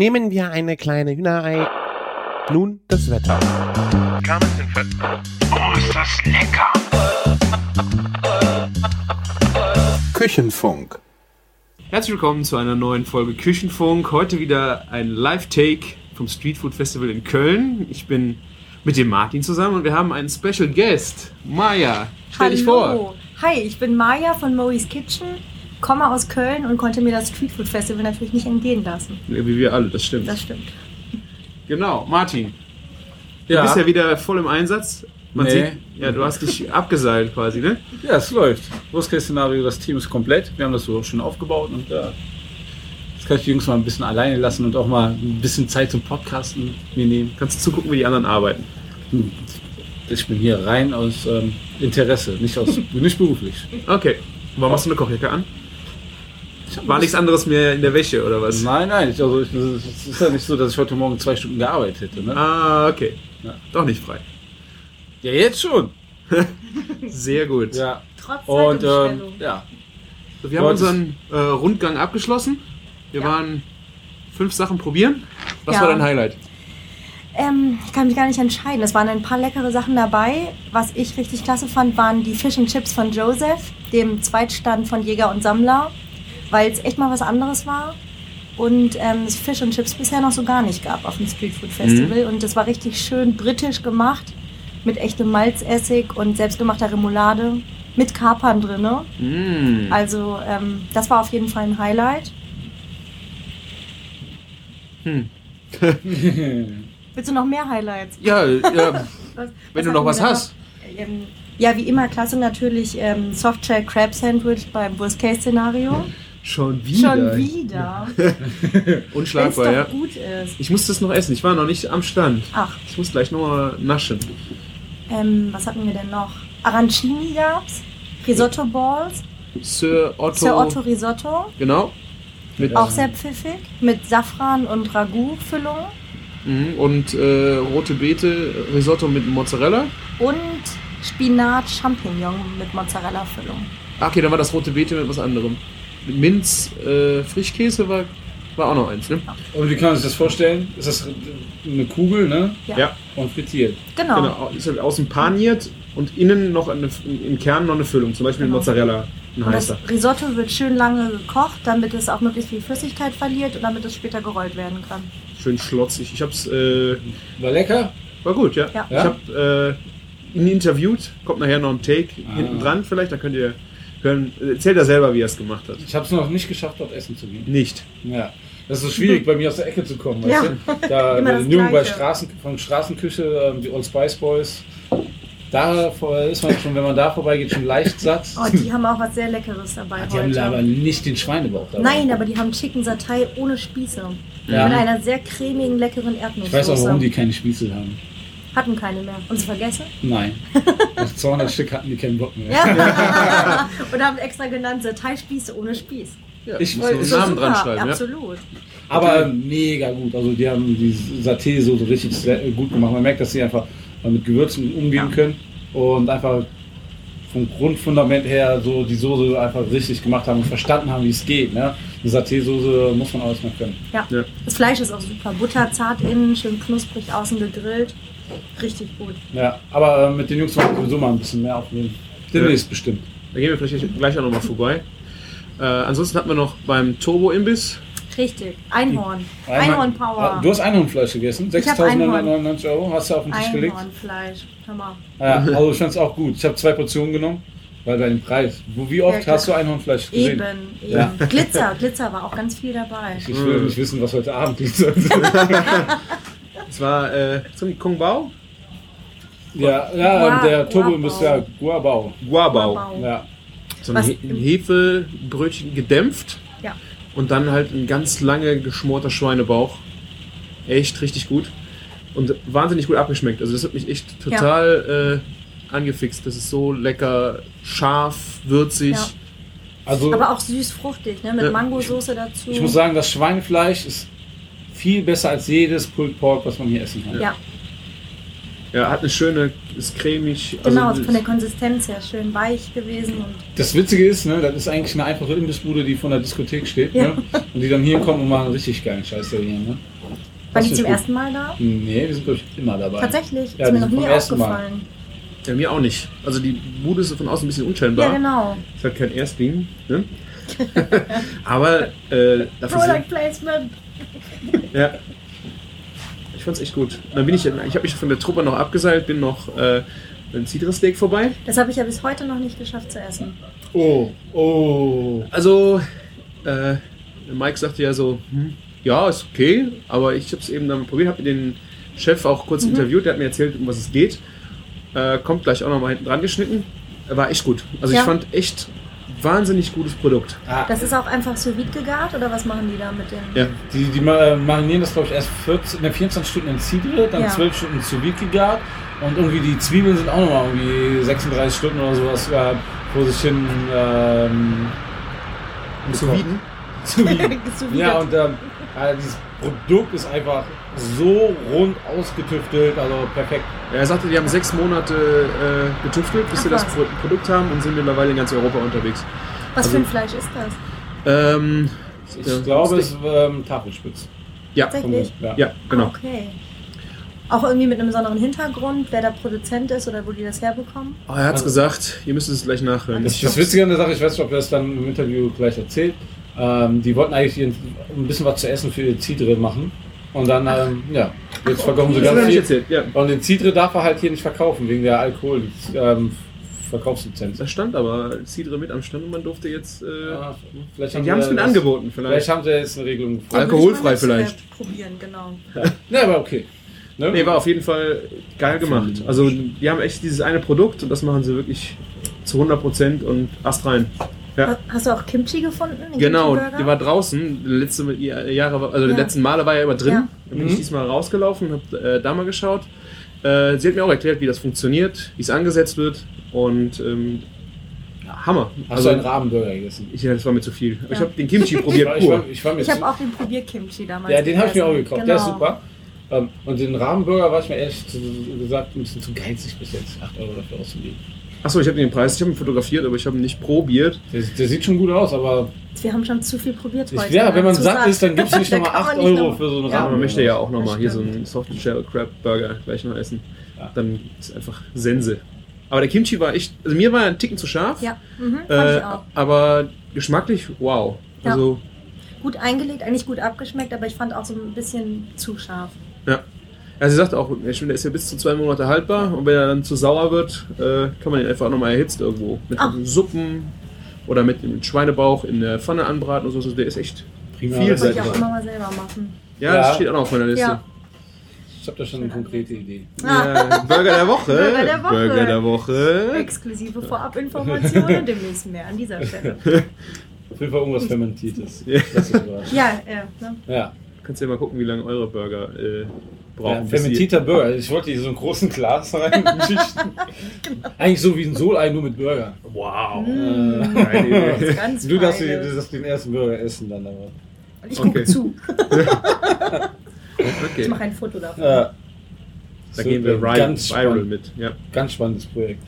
Nehmen wir eine kleine Hühnerei. Nun das Wetter. Oh, ist das lecker! Küchenfunk. Herzlich willkommen zu einer neuen Folge Küchenfunk. Heute wieder ein Live-Take vom Street Food Festival in Köln. Ich bin mit dem Martin zusammen und wir haben einen Special Guest. Maja, stell dich vor. Hallo. Hi, ich bin Maja von Moe's Kitchen, komme aus Köln und konnte mir das Street Food Festival natürlich nicht entgehen lassen. Ja, wie wir alle, das stimmt. Das stimmt. genau, Martin. Du Ja. bist ja wieder voll im Einsatz. Man Nee. sieht, ja, du hast dich abgeseilt quasi, ne? Ja, es läuft. Worst-Case-Szenario, das Team ist komplett. Wir haben das so schön aufgebaut und ja, jetzt kann ich die Jungs mal ein bisschen alleine lassen und auch mal ein bisschen Zeit zum Podcasten mir nehmen. Kannst du zugucken, wie die anderen arbeiten. Hm, Ich bin hier rein aus ähm, Interesse, nicht aus nicht beruflich. Okay. Warum hast du eine Kochjacke an? War nichts anderes mehr in der Wäsche oder was? Nein, nein, ich, also ich, es ist ja nicht so, dass ich heute Morgen zwei Stunden gearbeitet hätte. Ne? Ah, okay. Ja. Doch nicht frei. Ja, jetzt schon. Sehr gut. Ja. Trotz Und ähm, ja, So, wir haben unseren äh, Rundgang abgeschlossen. Wir Ja. waren fünf Sachen probieren. Was Ja. war dein Highlight? ähm, ich kann mich gar nicht entscheiden. Es waren ein paar leckere Sachen dabei. Was ich richtig klasse fand, waren die Fish and Chips von Joseph, dem Zweitstand von Jäger und Sammler, weil es echt mal was anderes war. Und ähm, es Fish and Chips bisher noch so gar nicht gab auf dem Street Food Festival. Und es war richtig schön britisch gemacht, mit echtem Malzessig und selbstgemachter Remoulade, mit Kapern drin. Mm. Also ähm, das war auf jeden Fall ein Highlight. Willst du noch mehr Highlights? Ja, ja. Was, Wenn du hatten noch was hast. noch? Ähm, ja, wie immer, klasse natürlich ähm, Softshell Crab Sandwich beim Worst-Case-Szenario. Schon wieder. Schon wieder. Unschlagbar, ja. gut ist. Ich muss das noch essen. Ich war noch nicht am Stand. Ach, Ich muss gleich noch mal naschen. ähm, was hatten wir denn noch? Arancini gab's. Risotto Balls. Sir Otto. Sir Otto Risotto. Genau. Mit, Auch sehr pfiffig. Mit Safran und Ragout-Füllung. Mhm. Und äh, rote Beete, Risotto mit Mozzarella. Und Spinat-Champignon mit Mozzarella-Füllung. Ah, okay, dann war das rote Beete mit was anderem. Minz, äh, Frischkäse war, war auch noch eins, ne? und wie kann man sich das vorstellen? Ist das eine Kugel, ne? Ja. Ja. Und frittiert. Genau. Genau, ist halt außen paniert und innen noch eine, im Kern noch eine Füllung, zum Beispiel Genau. Mozzarella, ein Und das heißer. Risotto wird schön lange gekocht, damit es auch möglichst viel Flüssigkeit verliert und damit es später gerollt werden kann. Schön schlotzig. Ich hab's, äh, War lecker? war gut, ja. Ja. Ich hab äh, ihn interviewt, kommt nachher noch ein Take Ah. hinten dran vielleicht, da könnt ihr hören. Erzählt er selber, wie er es gemacht hat. Ich habe es noch nicht geschafft, dort essen zu gehen. Nicht. Ja. Das ist so schwierig, bei mir aus der Ecke zu kommen, weißt Ja. du? Da bei den Jungen bei. Straßen, von Straßenküche, ähm, die Old Spice Boys. Da vor- ist man schon, wenn man da vorbeigeht, schon leicht satt. Oh, die haben auch was sehr Leckeres dabei die haben aber heute. nicht den Schweinebauch dabei. Nein, aber die haben Chicken Satay ohne Spieße. Ja. Mit einer sehr cremige, leckeren Erdnusssoße. Ich weiß auch, warum die keine Spießel haben. Hatten keine mehr. Und sie vergessen? Nein. Nach 200 Stück hatten die keinen Bock mehr. Ja. Und haben extra genannt Satay-Spieße ohne Spieß. Ja, Ich einen das Namen dran schreiben, ja. Absolut. Aber mega gut. Also die haben die Saté so richtig gut gemacht. Man merkt, dass sie einfach mit Gewürzen umgehen Ja. können und einfach vom Grundfundament her so die Soße einfach richtig gemacht haben und verstanden haben, wie es geht. Ne? Eine Saté-Soße muss man alles mal können. Ja. Ja. Das Fleisch ist auch super. Butterzart innen, schön knusprig außen gegrillt. Richtig gut. Ja, aber äh, mit den Jungs wollen wir sowieso mal ein bisschen mehr aufnehmen. Demnächst bestimmt. Da gehen wir vielleicht gleich auch nochmal vorbei. Äh, ansonsten hatten wir noch beim Turbo-Imbiss. Richtig. Einhorn. Einhorn-Power. Ah, Du hast Einhornfleisch gegessen, Ich hab 6.999 Euro, hast du auf den Tisch gelegt. Einhornfleisch. Hammer. Ja, also ich fand es auch gut. Ich habe zwei Portionen genommen, weil bei dem Preis. Wie oft Ja, hast du. Einhornfleisch gesehen? Eben, eben. Ja. Glitzer, Glitzer war auch ganz viel dabei. Ich will nicht wissen, was heute Abend liegt. Das war äh, zum Kung Bao? ja, ja, Gua- der Turbo Guabao. ist ja Guabao. Guabao. Guabao. Ja. So ein, Hefebrötchen gedämpft Ja. und dann halt ein ganz lange geschmorter Schweinebauch. Echt richtig gut. Und wahnsinnig gut abgeschmeckt. Also das hat mich echt total äh, angefixt. Das ist so lecker, scharf, würzig. Ja. Also Aber auch süß fruchtig, ne? Mit Ja. Mangosoße dazu. ich muss sagen, das Schweinefleisch ist viel besser als jedes Pulled Pork, was man hier essen kann. Ja. Ja, hat eine schöne, ist cremig. Genau, also, von der Konsistenz her schön weich gewesen. Und Das Witzige ist, ne, das ist eigentlich eine einfache Imbissbude, die vor der Diskothek steht. Ja. Ne? Und die dann hier kommen und machen richtig geilen Scheiß da hier. Ne? waren Das die ist zum gut. ersten Mal da? Nee, wir sind, glaube ich, immer dabei. Tatsächlich, Ja, ist mir noch nie aufgefallen. Ja, mir auch nicht. Also die Bude ist von außen ein bisschen unscheinbar. Ja, genau. Ist halt kein Erstling. Ne? Aber äh, dafür sind, Product Placement. ja. Ich fand's echt gut. Dann bin ich, ich habe mich von der Truppe noch abgeseilt, bin noch äh, beim Citrus Steak vorbei. Das habe ich ja bis heute noch nicht geschafft zu essen. Oh, oh. Also, äh, Mike sagte ja so, hm, ja, ist okay, aber ich habe es eben dann probiert, habe den Chef auch kurz Mhm. interviewt, der hat mir erzählt, um was es geht. Äh, kommt gleich auch noch mal hinten dran geschnitten. War echt gut. Also Ja. ich fand echt wahnsinnig gutes Produkt. Ah, Das ist auch einfach sous vide gegart oder was machen die da mit den? Ja. die, die ma- marinieren das, glaube ich, erst 14, ne, 24 Stunden in Cidre, dann Ja. 12 Stunden zu vide gegart. Und irgendwie die Zwiebeln sind auch nochmal irgendwie 36 Stunden oder sowas äh, vor sich hin. Ähm, Zu wieden. Zu vide. Ja, und ähm, äh, dieses Produkt ist einfach so rund ausgetüftelt, also perfekt. Ja, er sagte, die haben sechs Monate äh, getüftelt, bis Ach, sie das. Pro Produkt haben und sind mittlerweile in ganz Europa unterwegs. was also- für ein Fleisch ist das? Ähm, Ich Ja. glaube, es ist ähm, Tafelspitz. ja, Tatsächlich? Ja. ja, genau. Okay. Auch irgendwie mit einem besonderen Hintergrund, wer der Produzent ist oder wo die das herbekommen? Oh, er hat's Also- gesagt, ihr müsst es gleich nachhören. Das, das Witzige an der Sache, ich weiß nicht, ob er es dann im Interview gleich erzählt, ähm, die wollten eigentlich ihren, ein bisschen was zu essen für ihr Cidre machen. Und dann, ähm, ja, jetzt verkaufen sie ganz nicht viel. erzählt, ja. Und den Cidre darf er halt hier nicht verkaufen, wegen der Alkohol, ähm, Verkaufslizenz. Da stand aber Cidre mit am Stand und man durfte jetzt. Äh, Ja, vielleicht die haben es sie mit das- angeboten, Vielleicht vielleicht. haben sie jetzt eine Regelung gefunden. Alkoholfrei vielleicht. Probieren, genau. Ne, aber okay. Ne? Nee, war auf jeden Fall geil gemacht. Also, die haben echt dieses eine Produkt und das machen sie wirklich zu 100% und astrein. Ja. Hast du auch Kimchi gefunden? den Genau, Kimchi-Burger? die war draußen. Die letzte Jahre, war- also die Ja. letzten Male war ja immer drin. Ja. Dann bin Mhm. ich diesmal rausgelaufen und habe äh, da mal geschaut. Äh, sie hat mir auch erklärt, wie das funktioniert, wie es angesetzt wird und ähm, ja, Hammer. Hast also du einen Rahmenburger gegessen? ich, ja, das war mir zu viel. Ich habe den Kimchi Ich probiert ich war, ich war Ich zu- habe auch den Probier-Kimchi damals Ja, den habe ich mir auch gekauft. Genau. Der ist super. Ähm, und den Rahmenburger war ich mir ehrlich gesagt ein bisschen zu geizig bis jetzt, 8 Euro dafür auszugeben. Achso, ich habe den Preis, ich habe ihn fotografiert, aber ich habe ihn nicht probiert. Der, der sieht schon gut aus, aber Wir haben schon zu viel probiert ich, heute. ja, wenn man satt ist, dann gibt es nicht nochmal kann man 8 nicht Euro noch- für so einen Ja. Aber Rahmenburger. man möchte ja auch nochmal hier so einen Soft Shell Crab Burger gleich noch essen. Ja. Dann ist einfach Sense. Aber der Kimchi war echt, also mir war er ein Ticken zu scharf. Ja, mhm, fand Äh, ich auch. aber geschmacklich, wow. Ja. Also, Gut eingelegt, eigentlich gut abgeschmeckt, aber ich fand auch so ein bisschen zu scharf. ja. Ja, sie sagt auch, der ist ja bis zu zwei Monate haltbar und wenn er dann zu sauer wird, äh, kann man ihn einfach nochmal erhitzt irgendwo. Mit Ach. Suppen oder mit dem Schweinebauch in der Pfanne anbraten und so. Also Der ist echt Prima. Vielseitig. ich auch immer mal selber machen. Ja, Ja. das steht auch noch auf meiner Liste. Ja. Ich habe da schon eine konkrete Idee. Ja, Burger der Woche. Burger der Woche. Burger der Woche. Exklusive Vorabinformationen, demnächst mehr an dieser Stelle. Auf jeden Fall irgendwas Fermentiertes. Ja. Das. Ja, ne? Ja. Kannst ja mal gucken, wie lange eure Burger äh, brauchen. sie- fermentierter Burger. Ich wollte hier so ein großen Glas rein. Eigentlich so wie ein Solei, nur mit Burger. Wow. Mm, Idee. das ist ganz Du darfst, den ersten Burger essen dann aber. Ich gucke Okay. zu. Ich Okay. mache ein Foto davon. Ja. Da gehen wir right ganz viral spannend, mit. Ja. ganz spannendes Projekt.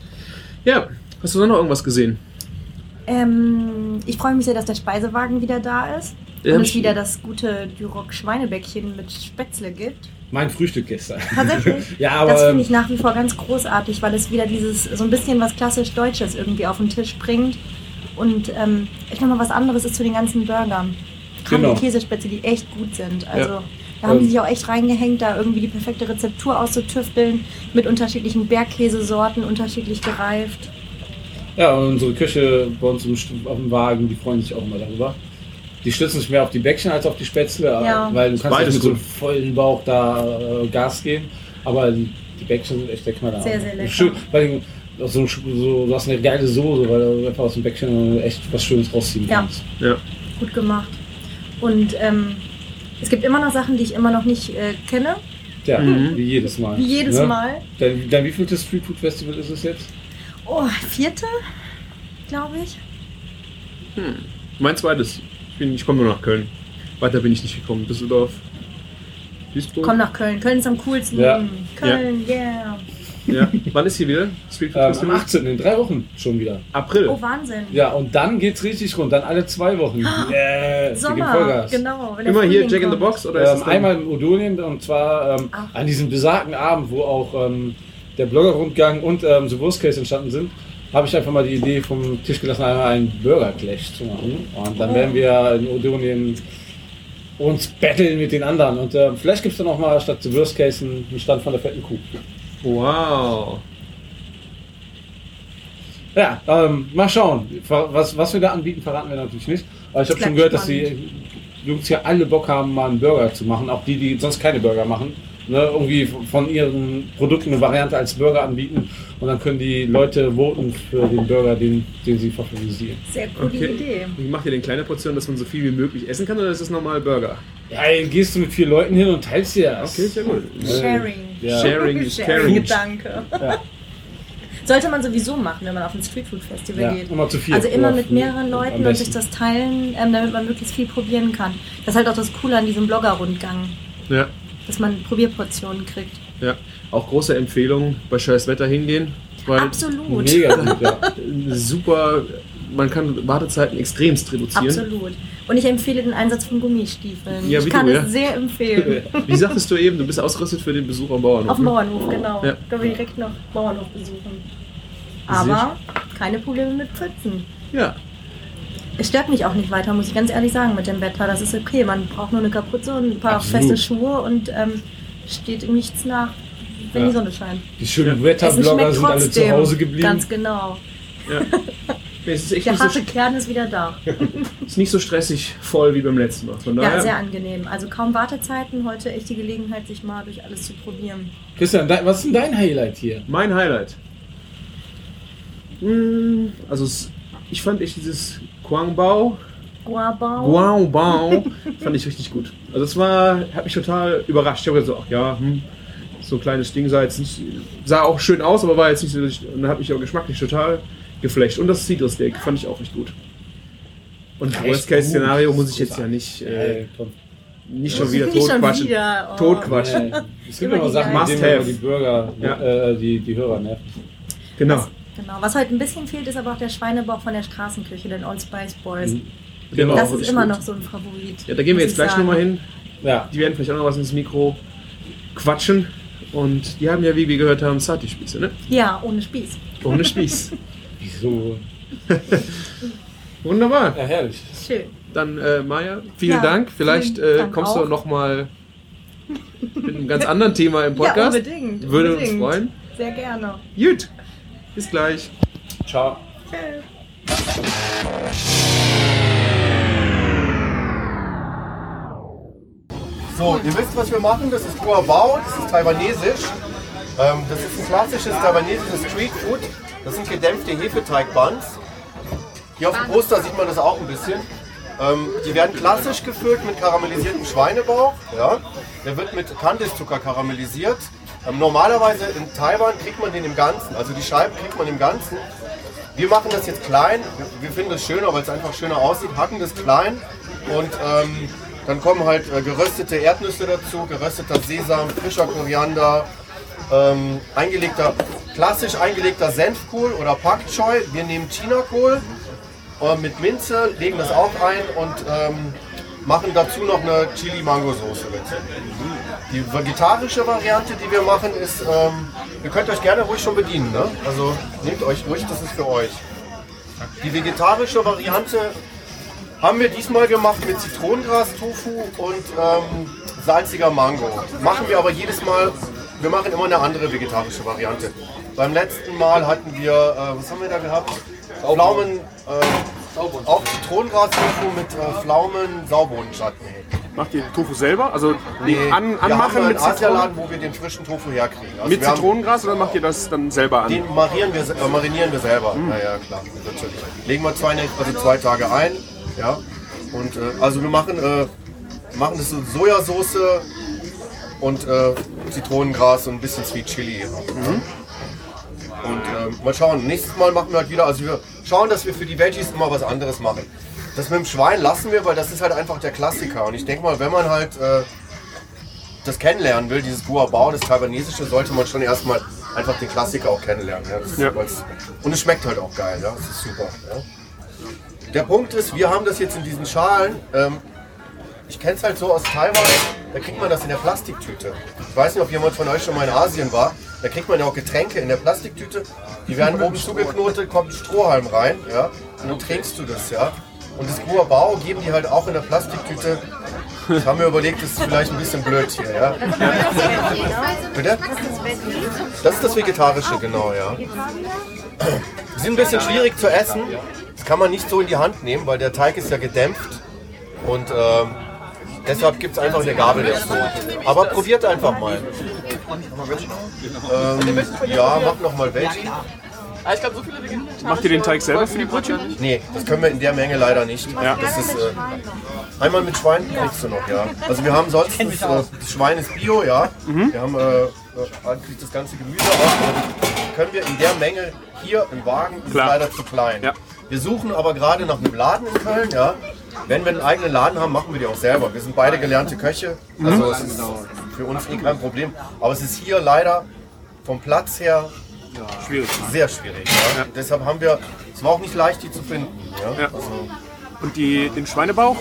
ja. Hast du sonst noch irgendwas gesehen? Ähm, ich freue mich sehr, dass der Speisewagen wieder da ist. Ja, und es ich- wieder das gute Duroc Schweinebäckchen mit Spätzle gibt. Mein Frühstück gestern. Tatsächlich. Ja, aber. das finde ich nach wie vor ganz großartig, weil es wieder dieses so ein bisschen was klassisch Deutsches irgendwie auf den Tisch bringt. Und ähm, echt nochmal was anderes ist zu den ganzen Burgern. Gerade Genau. die Käsespätzle, die echt gut sind. Also Ja. da haben die Ähm. sich auch echt reingehängt, da irgendwie die perfekte Rezeptur auszutüfteln mit unterschiedlichen Bergkäsesorten, unterschiedlich gereift. Ja, und unsere Küche bei uns auf dem Wagen, die freuen sich auch immer darüber. Die stützen sich mehr auf die Bäckchen als auf die Spätzle, Ja. weil du kannst Beides mit so einem vollen Bauch da äh, Gas geben. Aber die, die Bäckchen sind echt der Knaller. Sehr, sehr lecker. Schön, weil du, so, so, du hast eine geile Soße, weil du einfach aus dem Bäckchen echt was Schönes rausziehen Ja. kannst. Ja. Gut gemacht. Und ähm, es gibt immer noch Sachen, die ich immer noch nicht äh, kenne. Ja, Mhm. wie jedes Mal. Wie jedes Ne? Mal. Dein, dein wievieltes Street Food Festival ist es jetzt? Oh, vierte, glaube ich. Hm. Mein zweites. Ich, bin- ich komme nur nach Köln. Weiter bin ich nicht gekommen. Düsseldorf. Duisburg. Komm nach Köln. Köln ist am coolsten. Ja. Köln, yeah. Ja. Wann ist hier wieder? Street Ähm, am Festival? 18. in drei Wochen schon wieder. April. Oh, Wahnsinn. Ja, und dann geht's richtig rund. Dann alle zwei Wochen. Yeah, wir geben Sommer, Vollgas. genau. Immer hier Jack in the kommt. Box oder ist Ähm, es dann- einmal in Odonien und zwar ähm, Ah. an diesem besagten Abend, wo auch ähm, der Blogger-Rundgang und ähm, The Worst Case entstanden sind, habe ich einfach mal die Idee vom Tisch gelassen, einmal einen Burger-Clash zu machen. Und dann werden wir in Odonien uns battlen mit den anderen. Und ähm, vielleicht gibt es dann auch mal statt The Worst Case einen Stand von der fetten Kuh. Wow. Ja, ähm, mal schauen. Was, was wir da anbieten, verraten wir natürlich nicht. Aber ich habe schon gehört, dass die Jungs hier alle Bock haben, mal einen Burger zu machen. Auch die, die sonst keine Burger machen. Ne, irgendwie von ihren Produkten eine Variante als Burger anbieten. Und dann können die Leute voten für den Burger, den, den sie favorisieren. Sehr coole Okay. Idee. Wie macht ihr denn kleine Portionen, dass man so viel wie möglich essen kann oder ist das normal Burger? Ja, gehst du mit vier Leuten hin und teilst dir das. Okay, ist ja gut. Sharing. Ja. Sharing is caring. Gedanke. Ja. Sollte man sowieso machen, wenn man auf ein Streetfood-Festival Ja, geht. immer zu viert. Also immer mit mehreren Leuten und sich das teilen, ähm, damit man möglichst viel probieren kann. Das ist halt auch das Coole an diesem Blogger-Rundgang, Ja, dass man Probierportionen kriegt. Ja. Auch große Empfehlung, bei scheiß Wetter hingehen. Weil Absolut. Mega gut, ja. super, man kann Wartezeiten extremst reduzieren. Absolut. Und ich empfehle den Einsatz von Gummistiefeln. Ja, ich wie kann du, es ja. sehr empfehlen. Wie sagtest du eben, du bist ausgerüstet für den Besuch am Bauernhof. Auf dem ne? Bauernhof, genau. Ja. Können wir direkt noch Bauernhof besuchen. Aber keine Probleme mit Pfützen. Ja, Es stört mich auch nicht weiter, muss ich ganz ehrlich sagen, mit dem Wetter. Das ist okay. Man braucht nur eine Kapuze und ein paar Absolut. feste Schuhe und ähm, steht ihm nichts nach, wenn Ja. die Sonne scheint. Die schönen Ja. Wetterblogger sind alle zu Hause geblieben. Ganz genau. ja. Nee, es ist echt Der nicht so, harte Kern ist wieder da. ist nicht so stressig voll wie beim letzten Mal. Von daher, Ja, sehr angenehm. Also kaum Wartezeiten. Heute echt die Gelegenheit, sich mal durch alles zu probieren. Christian, was ist denn dein Highlight hier? Mein Highlight. Mm, Also ich fand echt dieses Guangbao, Guabao. Guangbao, fand ich richtig gut. Also es war, hat mich total überrascht. Ich habe gesagt, so, ach ja, hm, so ein kleines Ding sah jetzt nicht, sah auch schön aus, aber war jetzt nicht so, und hat mich auch geschmacklich total geflecht. Und das Citrus Steak fand ich auch echt gut. Und Echt Worst Case Szenario muss ich jetzt ja nicht, äh, nicht schon wieder totquatschen. wieder, oh. Totquatschen. Nee, Es gibt die Sachen, Must mit denen die Bürger, Ja. äh, die, die Hörer nerven. Genau. Genau. Was heute ein bisschen fehlt, ist aber auch der Schweinebauch von der Straßenküche, den Old Spice Boys. Genau. das ist immer gut. noch so ein Favorit. Ja, da gehen wir jetzt gleich ich nochmal hin. Ja, Die werden vielleicht auch noch was ins Mikro quatschen. Und die haben ja, wie wir gehört haben, Sati-Spieße, ne? Ja, ohne Spieß. Ohne Spieß. wieso? Wunderbar. Ja, herrlich. Schön. Dann, äh, Maja, vielen Ja, Dank. Vielleicht vielen äh, Dank kommst auch. du nochmal mit einem ganz anderen Thema im Podcast. Ja, unbedingt. Würde unbedingt. uns freuen. Sehr gerne. Gut. Bis gleich. Ciao. So, ihr wisst, was wir machen. Das ist Guabao, das ist taiwanesisch. Ähm, das ist ein klassisches taiwanesisches Streetfood. Das sind gedämpfte Hefeteigbuns. Hier auf dem Poster sieht man das auch ein bisschen. Ähm, die werden klassisch gefüllt mit karamellisiertem Schweinebauch. Ja. Der wird mit Kandiszucker karamellisiert. Ähm, normalerweise in Taiwan kriegt man den im Ganzen. Also die Scheiben kriegt man im Ganzen. Wir machen das jetzt klein. Wir, wir finden das schöner, weil es einfach schöner aussieht. Hacken das klein und ähm, dann kommen halt äh, geröstete Erdnüsse dazu, gerösteter Sesam, frischer Koriander, ähm, eingelegter, klassisch eingelegter Senfkohl oder Pak Choi. Wir nehmen Chinakohl äh, mit Minze, legen das auch ein und ähm, machen dazu noch eine Chili-Mango-Soße. Die vegetarische Variante, die wir machen, ist, ähm, ihr könnt euch gerne ruhig schon bedienen. Ne? Also nehmt euch ruhig, das ist für euch. Die vegetarische Variante haben wir diesmal gemacht mit Zitronengras-Tofu und ähm, salziger Mango. Machen wir aber jedes Mal, wir machen immer eine andere vegetarische Variante. Beim letzten Mal hatten wir, äh, was haben wir da gehabt? Pflaumen, äh, auch Zitronengras-Tofu mit äh, Pflaumen-Saubohnen-Chutney. Macht ihr Tofu selber? Also Nee, an, wir anmachen haben mit, Asialaden, wo wir den frischen Tofu herkriegen. Also mit wir haben- Zitronengras oder macht ihr das dann selber an? Den marieren wir, äh, marinieren wir selber. Ja, ja, klar, natürlich. Legen wir zwei, also zwei Tage ein. Ja. Und äh, also wir machen, äh, machen das so Sojasauce und äh, Zitronengras und ein bisschen Sweet Chili. Mhm. Und äh, mal schauen, nächstes Mal machen wir halt wieder, also wir schauen, dass wir für die Veggies immer was anderes machen. Das mit dem Schwein lassen wir, weil das ist halt einfach der Klassiker. Und ich denke mal, wenn man halt äh, das kennenlernen will, dieses Guabao, das Taiwanesische, sollte man schon erstmal einfach den Klassiker auch kennenlernen. Ja? Ist Ja. jeweils- Und es schmeckt halt auch geil, ja? das ist super. Ja? Der Punkt ist, wir haben das jetzt in diesen Schalen. Ähm, ich kenne es halt so aus Taiwan, da kriegt man das in der Plastiktüte. Ich weiß nicht, ob jemand von euch schon mal in Asien war. Da kriegt man ja auch Getränke in der Plastiktüte. Die werden oben zugeknotet, kommt ein Strohhalm rein, ja, und dann trinkst du das, ja. Und das Guabao geben die halt auch in der Plastiktüte. Ich habe mir überlegt, das ist vielleicht ein bisschen blöd hier, ja. Bitte? Das ist das Vegetarische, genau, ja. Die sind ein bisschen schwierig zu essen. Das kann man nicht so in die Hand nehmen, weil der Teig ist ja gedämpft. Und ähm, deshalb gibt es einfach eine Gabel dazu. Aber probiert einfach mal. Ähm, ja, mach noch mal welche. Macht ihr den Teig selber für die Brötchen? Nee, das können wir in der Menge leider nicht. Ja. Das ist, äh, einmal mit Schwein kriegst du noch, ja. Also wir haben sonst, das, äh, das Schwein ist Bio, ja. Wir haben äh, äh, das ganze Gemüse aber können wir in der Menge hier im Wagen, ist Klar. leider zu klein. Ja. Wir suchen aber gerade nach einem Laden in Köln, ja. Wenn wir einen eigenen Laden haben, machen wir die auch selber. Wir sind beide gelernte Köche, also es ist für uns eh kein Problem. Aber es ist hier leider vom Platz her Schwierig. sehr schwierig. Ja. Deshalb haben wir, es war auch nicht leicht, die zu finden. Ja. Ja. Also, Und die, den Schweinebauch,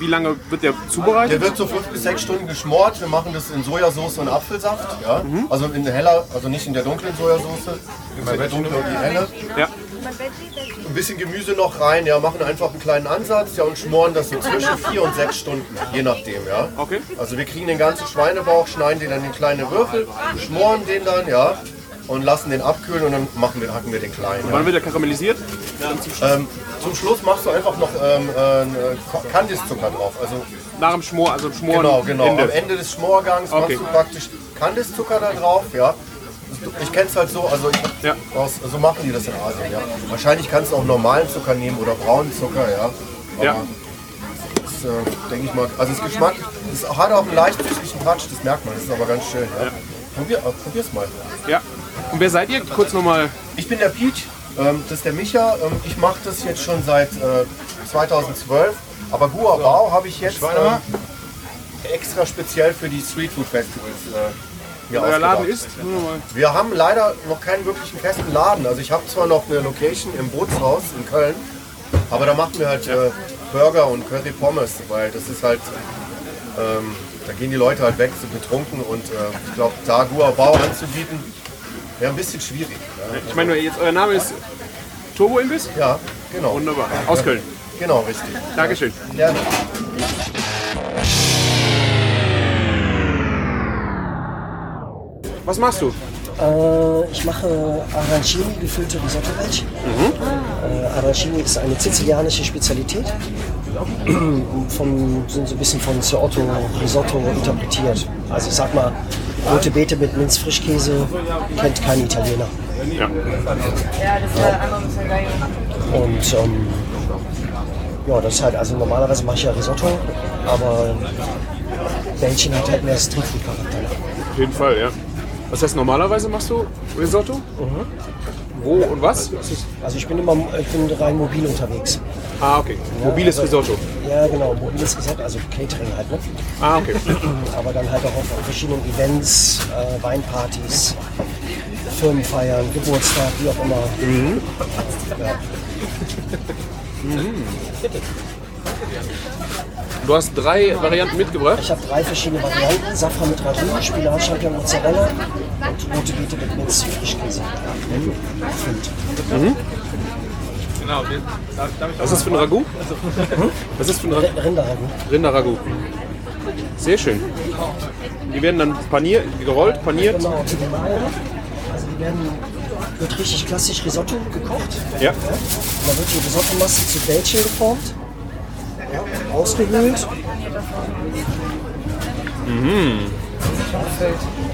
wie lange wird der zubereitet? der wird so fünf bis sechs Stunden geschmort. Wir machen das in Sojasauce und Apfelsaft. Ja. Also in der heller, also nicht in der dunklen Sojasauce, in der dunklen und die helle. Ja. Ein bisschen Gemüse noch rein, ja, machen einfach einen kleinen Ansatz ja, und schmoren das so zwischen vier und sechs Stunden, je nachdem. Ja. Okay. Also wir kriegen den ganzen Schweinebauch, schneiden den dann in kleine Würfel, schmoren den dann, ja, und lassen den abkühlen und dann machen wir, hacken wir den klein. Ja. Wann wird der karamellisiert? Ähm, zum Schluss machst du einfach noch ähm, äh, Kandiszucker drauf. Also Nach dem Schmor, also Schmoren. genau, genau. Ende. Am Ende des Schmorgangs Okay. machst du praktisch Kandiszucker da drauf, ja. Ich kenne es halt so, also ich, Ja. aus, so machen die das in Asien, ja. Wahrscheinlich kannst du auch normalen Zucker nehmen oder braunen Zucker, ja. Aber Ja. Das, äh, denke ich mal, also das Geschmack, das hat auch einen leicht süßlichen Touch, das merkt man, das ist aber ganz schön, ja. Probier, äh, probier's mal. Ja. Und wer seid ihr? Kurz nochmal. Ich bin der Peach, ähm, das ist der Micha. Ähm, ich mache das jetzt schon seit äh, 2012. Aber Guabao habe ich jetzt ähm, extra speziell für die Street Food Festivals äh, mir Euer. Laden ist? Wir haben leider noch keinen wirklichen festen Laden. Also ich habe zwar noch eine Location im Bootshaus in Köln, aber da machen wir halt äh, Burger und Curry Pommes, weil das ist halt, ähm, da gehen die Leute halt weg, sind betrunken und äh, ich glaube, da Guabao anzubieten, wäre ein bisschen schwierig. Ja, Ich meine, jetzt euer Name ist Turbo Imbiss? ja genau. Wunderbar. Aus Köln. Genau, richtig. Dankeschön. Gerne. Was machst du? Äh, ich mache Arancini, gefüllte Risotto-Bällchen. Äh, Arancini ist eine sizilianische Spezialität. vom, sind so ein bisschen von Sir Otto Risotto interpretiert. Also ich sag mal, rote Beete mit Minzfrischkäse kennt kein Italiener. Ja. Und ähm, ja, das ist halt, also normalerweise mache ich ja Risotto, aber Bällchen hat halt mehr Streetfood-Charakter. Auf jeden Fall, ja. Was heißt normalerweise machst du Risotto? Wo und was? Also ich bin immer ich bin rein mobil unterwegs. Ah, okay. Mobiles also- Risotto. Ja, genau, mobiles Risotto, also Catering halt, ne? Ah, okay. aber dann halt auch auf verschiedenen Events, äh, Weinpartys, Firmenfeiern, Geburtstag, wie auch immer. Du hast drei Varianten mitgebracht. Ich habe drei verschiedene Varianten: Safran mit Ragout, Spinat, Champion, Mozzarella und rote Beete mit Minz, Frischkäse. Gefüllt. Was ist das für ein Ragout? Was ist für ein Ragout? R- Rinderragout. Rinderragout. Sehr schön. Die werden dann paniert, gerollt, paniert. Genau. Also die werden, wird richtig klassisch Risotto gekocht. Ja. Und dann wird die Risottomasse zu Bällchen geformt, ja, ausgehöhlt.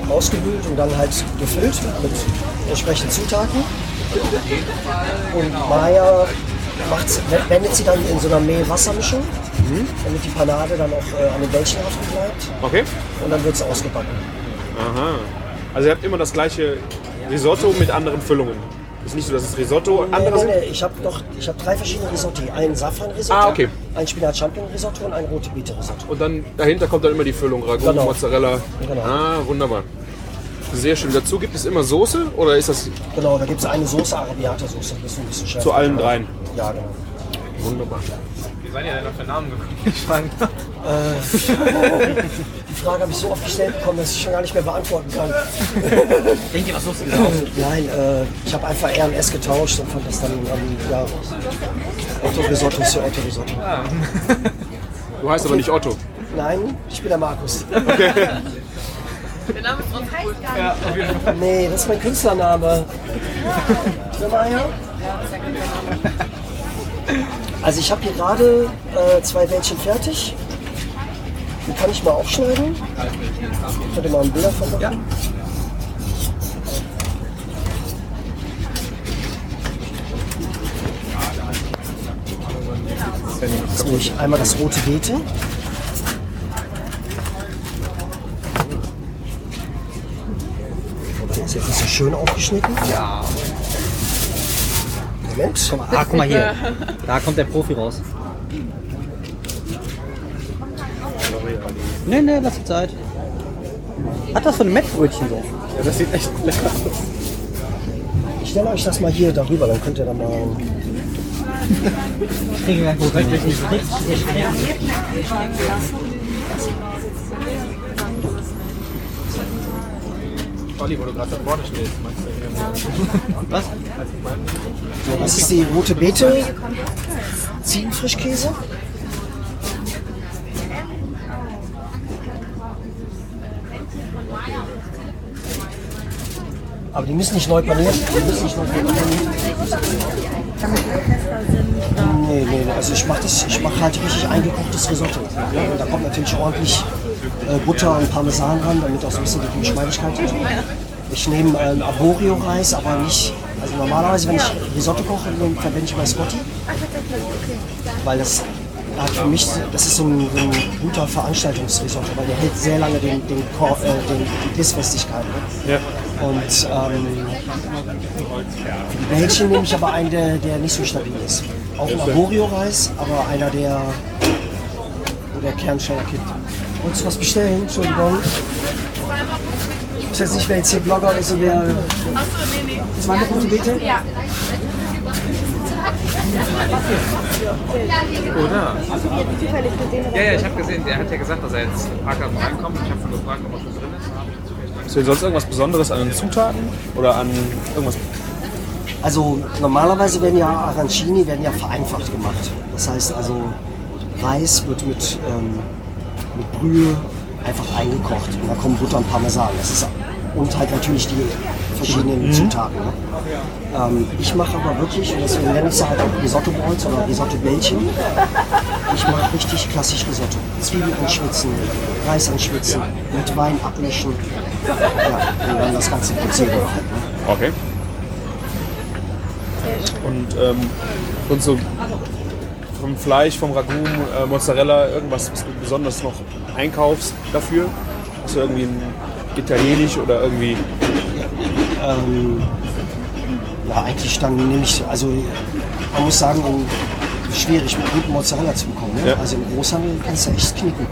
Ausgehöhlt und dann halt gefüllt mit entsprechenden Zutaten. Und Maya wendet sie dann in so einer Mehl-Wasser-Mischung, damit die Panade dann auch äh, an den Bällchen haften bleibt. Okay. Und dann wird es ausgebacken. Aha. Also ihr habt immer das gleiche Risotto mit anderen Füllungen. Ist nicht so, dass es Risotto Nee, andere nee, sind? nee, ich habe doch, ich habe drei verschiedene Risotti. Ein Safran-Risotto, Ah, okay. ein Spinat-Champignon-Risotto und ein rote Beete-Risotto. Und dann dahinter kommt dann immer die Füllung. Ragout, Genau. Mozzarella. Genau. Ah, wunderbar. Sehr schön. Dazu gibt es immer Soße oder ist das Genau, da gibt es eine Soße, Arabiata-Soße. Das ist ein bisschen schärfer. zu allen dreien? Ja, genau. Wunderbar. Wie seid ihr denn auf den Namen gekommen? Ich frage. Die Frage habe ich so oft gestellt bekommen, dass ich schon gar nicht mehr beantworten kann. Denkt ihr was lustig aus? Nein, äh, ich habe einfach R und S getauscht und fand das dann, ähm, ja, Otto Risotto zu Otto Risotto. Du heißt aber nicht Otto. Nein, ich bin der Markus. Der Name ist trotzdem cool. Nee, das ist mein Künstlername. Her. Also ich habe hier gerade äh, zwei Bällchen fertig. Die kann ich mal aufschneiden. Könnt ihr mal ein Bild davon machen? Ja. Jetzt nehme ich einmal das rote Beete. Der ist jetzt nicht so schön aufgeschnitten. Ja. Moment. Ah, guck mal hier. Da kommt der Profi raus. Nee, nee, lass die Zeit. Hat das so ein Mettbrötchen so? Ja, das sieht echt lecker aus. Ich stelle euch das mal hier darüber, dann könnt ihr da mal. Kriegen wir gut. Olli, wo du gerade da vorne stehst, meinst du Was? Das ist die rote Beete. Ziegenfrischkäse. Aber die müssen nicht neu panieren. Die müssen nicht neu panieren. Nee, nee. Also ich mache mache halt richtig eingekochtes Risotto. Ja, und da kommt natürlich ordentlich äh, Butter und Parmesan ran, damit auch so ein bisschen die Geschmeidigkeit ist. Ich nehme ähm, Arborio-Reis, aber nicht. Also normalerweise, wenn ich Risotto koche, dann verwende ich Biscotti. Weil das hat für mich, das ist so ein, so ein guter Veranstaltungsrisotto, weil der hält sehr lange den, den, Kor- äh, den, die Bissfestigkeit. Ne? Ja. Und ähm, für die Bällchen nehme ich aber einen, der, der nicht so stabil ist. Auch ein Arborio-Reis, aber einer, der, wo der Kern schneller kippt. Wolltest du was bestellen? Entschuldigung. Ich weiß jetzt nicht, wer jetzt hier Blogger ist und wer. Zwei rote Beete? Ja. Oder? Ja, ja, ich habe gesehen, der hat ja gesagt, dass er jetzt Karten reinkommt. Ich habe schon gefragt, ob was drin ist. Ist denn sonst irgendwas Besonderes an den Zutaten? Oder an irgendwas? Also normalerweise werden ja Arancini werden ja vereinfacht gemacht. Das heißt also Reis wird mit, ähm, mit Brühe einfach eingekocht und da kommen Butter und Parmesan. Das ist und halt natürlich die verschiedenen Zutaten. Ne? Ähm, ich mache aber wirklich, und deswegen nenne ich sie halt auch Risotto Balls oder Risotto Bällchen. Ich mache richtig klassisch Risotto. Zwiebeln anschwitzen, Reis anschwitzen, mit Wein ablöschen. Ja, und dann das ganze Prozedere halt. Ne? Okay. Und, ähm, und so vom Fleisch, vom Ragout, äh, Mozzarella, irgendwas, was du besonders noch einkaufst dafür? Hast du irgendwie ein Italienisch oder irgendwie. Ähm, ja, eigentlich dann nehme ich, also man muss sagen, schwierig mit guten Mozzarella zu bekommen. Ne? Ja. Also im Großhandel kannst du echt knicken.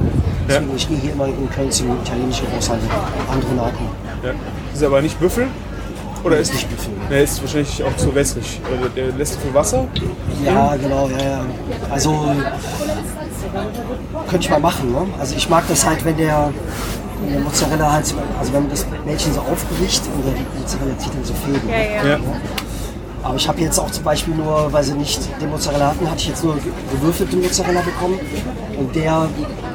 Deswegen, ich gehe hier immer in Köln zum italienischen Großhandel, andere Marken. Ja. Ist aber nicht Büffel? Oder ist Nicht Büffel. Der ist wahrscheinlich auch zu wässrig. Äh, Der lässt viel Wasser. Ja, genau, ja, ja. Also könnte ich mal machen. Ne? Also ich mag das halt, wenn der, wenn der Mozzarella halt, also wenn man das Mädchen so aufbricht und der Mozzarella zieht dann so Fäden. Ja. Aber ich habe jetzt auch zum Beispiel nur, weil sie nicht den Mozzarella hatten, hatte ich jetzt nur ge- gewürfelten Mozzarella bekommen. Und der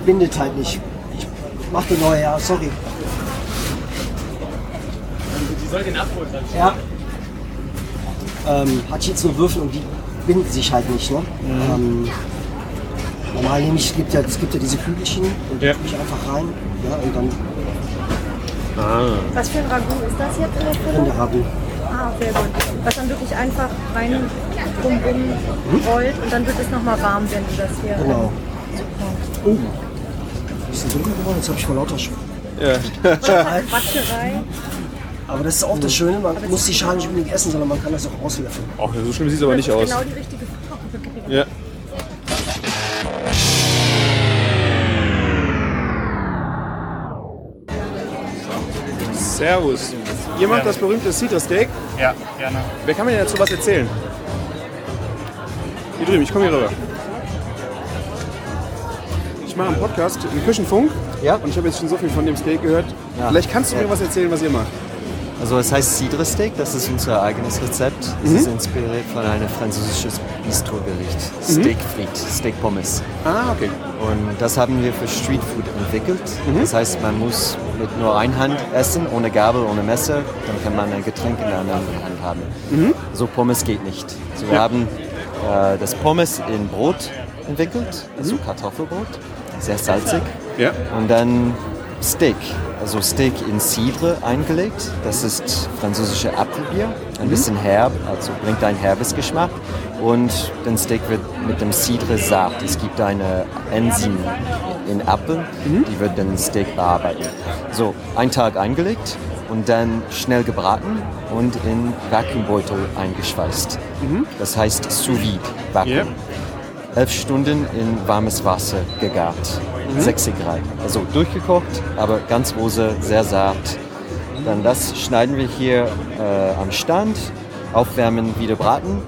bindet halt nicht. Ich mach den neu, ja, sorry. Die soll den abholen dann. Ja. Ähm, hatte ich jetzt nur Würfel und die binden sich halt nicht. Ne? Ähm, normal nehme ich, es gibt ja, es gibt ja diese Kügelchen und die Ja. ich einfach rein. Ja, und dann Was für ein Ragout ist das jetzt in der Füllung? Rinderragout. Ah, sehr gut. Was dann wirklich einfach rein rum, rum rollt und dann wird es nochmal warm, wenn du das hier. Genau. Oh. Bisschen dunkel geworden, jetzt habe ich vor lauter Sch Quatscherei. Aber das ist auch das Schöne, man muss die Schale nicht unbedingt essen, sondern man kann das auch auslöffeln. Ach, so schlimm sieht es aber nicht aus. Genau die richtige Form. Ja. Servus. Ihr macht das berühmte Cedar Steak. Ja, gerne. Wer kann mir denn dazu was erzählen? Hier drüben, ich komme hier rüber. Ich mache einen Podcast im Küchenfunk. Ja. Und ich habe jetzt schon so viel von dem Steak gehört. Ja. Vielleicht kannst du mir was erzählen, was ihr macht. Also es heißt Cidre Steak, das ist unser eigenes Rezept. Es Mhm. ist inspiriert von einem französisches Bistrogericht. Mhm. Steak Frites, Steak Pommes. Ah, okay. Und das haben wir für Street Food entwickelt. Mhm. Das heißt, man muss mit nur einer Hand essen, ohne Gabel, ohne Messer. Dann kann man ein Getränk in der anderen Hand haben. Mhm. So Pommes geht nicht. So, wir Ja. haben äh, das Pommes in Brot entwickelt, also Mhm. Kartoffelbrot, sehr salzig. Ja. Und dann Steak, also Steak in Cidre eingelegt. Das ist französische Apfelbier, ein Mhm. bisschen herb, also bringt einen herbes Geschmack. Und den Steak wird mit dem Cidre Saft. Es gibt eine Enzym in Apfel, Mhm. die wird den Steak bearbeiten. So, ein Tag eingelegt und dann schnell gebraten und in Vakuumbeutel eingeschweißt. Mhm. Das heißt Sous Vide, Vakuum. Elf Stunden in warmes Wasser gegart. Mhm. 60 Grad. Also durchgekocht, aber ganz rose, sehr zart. Dann das schneiden wir hier äh, am Stand, aufwärmen, wieder braten.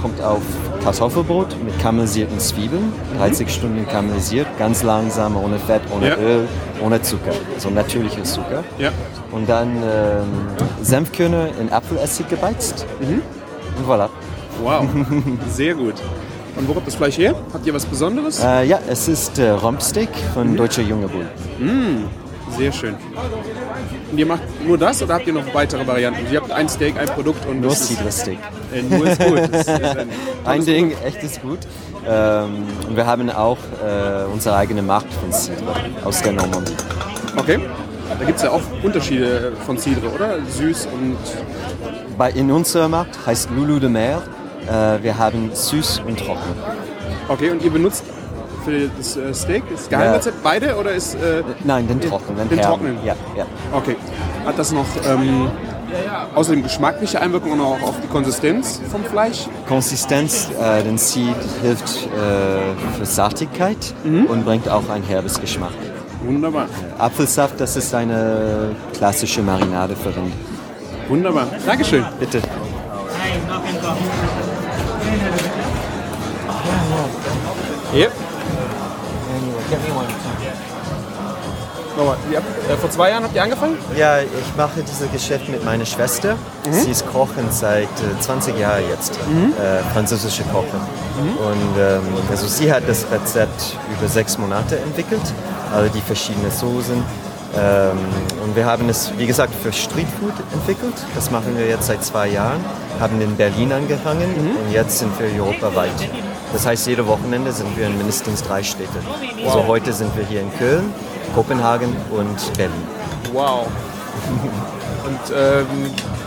Kommt auf Kartoffelbrot mit karamellisierten Zwiebeln, 30 Stunden karamellisiert, ganz langsam, ohne Fett, ohne Ja. Öl, ohne Zucker. So natürliches Zucker. Ja. Und dann ähm, Senfkörner in Apfelessig gebeizt. Und voilà. Wow, sehr gut. Und wo kommt das Fleisch her? Habt ihr was Besonderes? Äh, ja, es ist äh, Rumpsteak von Deutscher Junge Bull. Mm, sehr schön. Und ihr macht nur das oder habt ihr noch weitere Varianten? Ihr habt ein Steak, ein Produkt und Nur das ist- Cidre Steak. Äh, nur ist gut. Ist, äh, Ein Ding, echtes Gut. Ähm, und wir haben auch äh, unsere eigene Markt von Cidre aus der Normandie. Okay. Da gibt es ja auch Unterschiede von Cidre, oder? Süß und. Bei, in unserer Markt heißt Loulou de Mer. Äh, wir haben süß und trocken. Okay, und ihr benutzt für das äh, Steak das Geheimrezept beide oder ist. Äh, Nein, den trockenen. Den herben. trockenen? Ja, ja. Okay. Hat das noch ähm, außerdem geschmackliche Einwirkungen auch auf die Konsistenz vom Fleisch? Konsistenz, äh, den Seed hilft äh, für Saftigkeit und bringt auch ein herbes Geschmack. Wunderbar. Apfelsaft, das ist eine klassische Marinade für Rind. Wunderbar. Dankeschön. Bitte. Yep. Nochmal, äh, vor zwei Jahren habt ihr angefangen? Ja, ich mache dieses Geschäft mit meiner Schwester. Mhm. Sie ist Kochen seit äh, 20 Jahren jetzt, Mhm. äh, französische Kochen. Und ähm, also sie hat das Rezept über sechs Monate entwickelt, alle die verschiedenen Soßen. Ähm, und wir haben es, wie gesagt, für Streetfood entwickelt. Das machen wir jetzt seit zwei Jahren, haben in Berlin angefangen Mhm. und jetzt sind wir europaweit. Das heißt, jede Wochenende sind wir in mindestens drei Städten. Also Wow. heute sind wir hier in Köln, Kopenhagen und Berlin. Wow. Und ähm,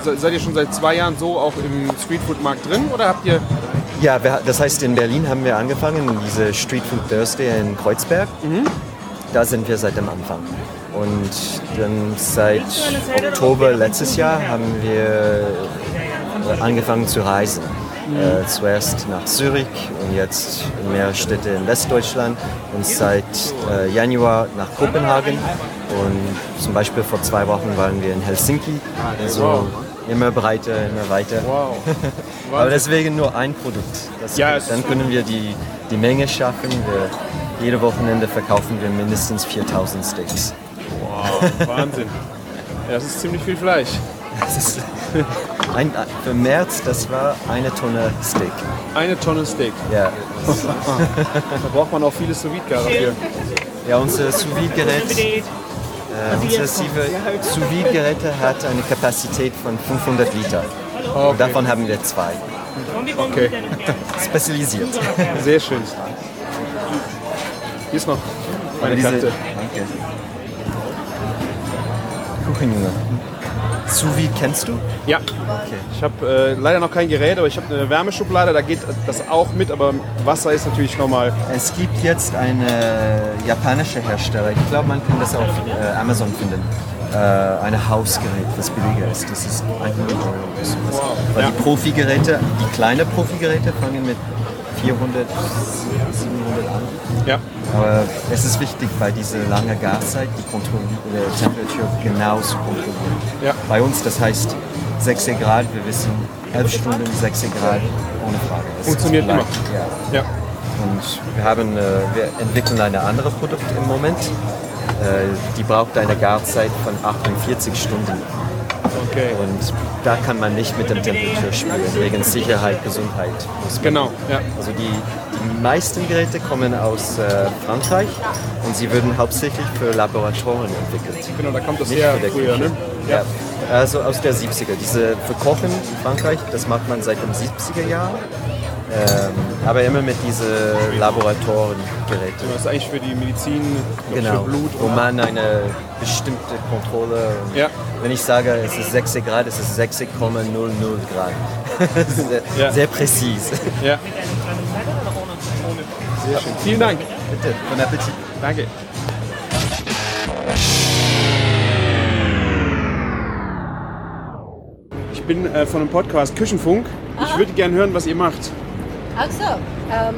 se- seid ihr schon seit zwei Jahren so auch im Streetfood-Markt drin oder habt ihr. Ja, das heißt, in Berlin haben wir angefangen, diese Street Food Thursday in Kreuzberg. Da sind wir seit dem Anfang. Und dann seit Oktober letztes Jahr haben wir äh, angefangen zu reisen. Äh, zuerst nach Zürich und jetzt in mehrere Städte in Westdeutschland und seit äh, Januar nach Kopenhagen. Und zum Beispiel vor zwei Wochen waren wir in Helsinki. Also immer breiter, immer weiter. Wow. Aber deswegen nur ein Produkt. Das, Ja, dann können wir die, die Menge schaffen. Wir, jede Wochenende verkaufen wir mindestens 4000 Steaks. Wow, Wahnsinn. Ja, das ist ziemlich viel Fleisch. Das ist ein, für März, das war eine Tonne Steak. Eine Tonne Steak. Ja. Da braucht man auch viele sous dafür. Ja, unser sous gerät äh, unser Sous hat eine Kapazität von 500 Liter. Und davon haben wir zwei. Okay. Spezialisiert. Sehr schön. Hier ist noch meine Kante. Danke. Kuchenjunge. Sous kennst du? Ja. Ich habe äh, leider noch kein Gerät, aber ich habe eine Wärmeschublade, da geht das auch mit, aber Wasser ist natürlich nochmal. Es gibt jetzt eine japanische Hersteller, ich glaube, man kann das auf äh, Amazon finden. Äh, ein Hausgerät, das billiger ist. Das ist 100 Euro. Weil Ja. die Profigeräte, die kleinen Profigeräte fangen mit 400, 700 an. Ja. Aber es ist wichtig, bei dieser langen Garzeit die Kontrolle der Temperatur genau zu kontrollieren. Ja. Bei uns, das heißt 6 Grad, wir wissen 11 Stunden 6 Grad ohne Frage. Es Funktioniert immer. Ja. Ja. Und wir, haben, äh, wir entwickeln ein anderes Produkt im Moment. Äh, die braucht eine Garzeit von 48 Stunden. Okay. Und da kann man nicht mit dem Temperatur spielen, wegen Sicherheit, Gesundheit. Genau, ja. Also die, die meisten Geräte kommen aus äh, Frankreich und sie würden hauptsächlich für Laboratorien entwickelt. Genau, da kommt das Nicht her früher, Küche. ne? Ja. Also aus der 70er. Diese für Kochen in Frankreich, das macht man seit den 70er Jahren. Ähm, aber immer mit diesen Laboratoriengeräten. Das ist eigentlich für die Medizin, Genau, für Blut. wo man eine bestimmte Kontrolle. Und Ja. Wenn ich sage, es ist 6 Grad, es ist 6,00 Grad. sehr, Ja. sehr präzise. Ja. Sehr schön. Vielen Dank. Bitte, bon Appetit. Danke. Ich bin äh, von einem Podcast Küchenfunk. Ich würde gerne hören, was ihr macht. Also, ähm,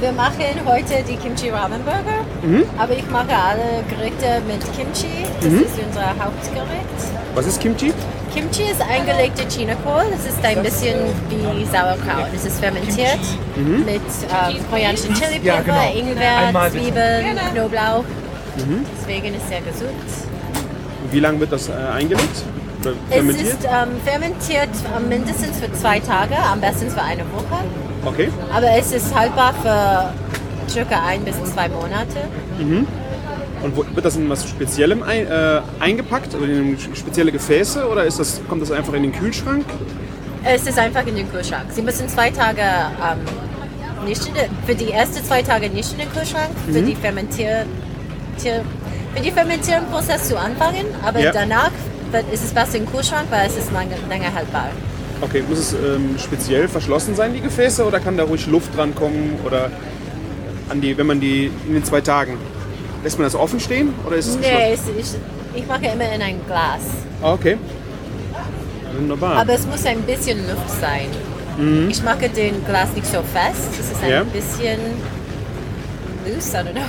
wir machen heute die Kimchi Ramen Burger, Mhm. aber ich mache alle Gerichte mit Kimchi. Das Mhm. ist unser Hauptgericht. Was ist Kimchi? Kimchi ist eingelegte Chinakohl. Das ist ein bisschen wie Sauerkraut. Es ist fermentiert Mhm. mit ähm, koreanischen Chili Ja, Pepper, genau. Ingwer. Zwiebeln, Knoblauch. Mhm. Deswegen ist es sehr gesund. Und Wie lange wird das äh, eingelegt? Oder Es fermentiert? ist ähm, fermentiert äh, mindestens für zwei Tage, am besten für eine Woche. Okay. Aber es ist haltbar für circa ein bis zwei Monate. Mhm. Und wird das in was Speziellem ein, äh, eingepackt? Oder in spezielle Gefäße? Oder ist das, kommt das einfach in den Kühlschrank? Es ist einfach in den Kühlschrank. Sie müssen zwei Tage ähm, nicht in den, für die ersten zwei Tage nicht in den Kühlschrank, für Mhm. die Fermentier, Tier- für die Fermentierungsprozess zu anfangen, aber Ja. danach wird, ist es besser im Kühlschrank, weil es ist lange, länger haltbar. Okay, muss es ähm, speziell verschlossen sein, die Gefäße? Oder kann da ruhig Luft dran kommen? Oder an die, wenn man die in den zwei Tagen. Lässt man das offen stehen? Oder ist es Nee, es, ich, ich mache immer in ein Glas. Ah, okay. Wunderbar. Aber es muss ein bisschen Luft sein. Mhm. Ich mache den Glas nicht so fest. Es ist ein Ja. bisschen loose, I don't know.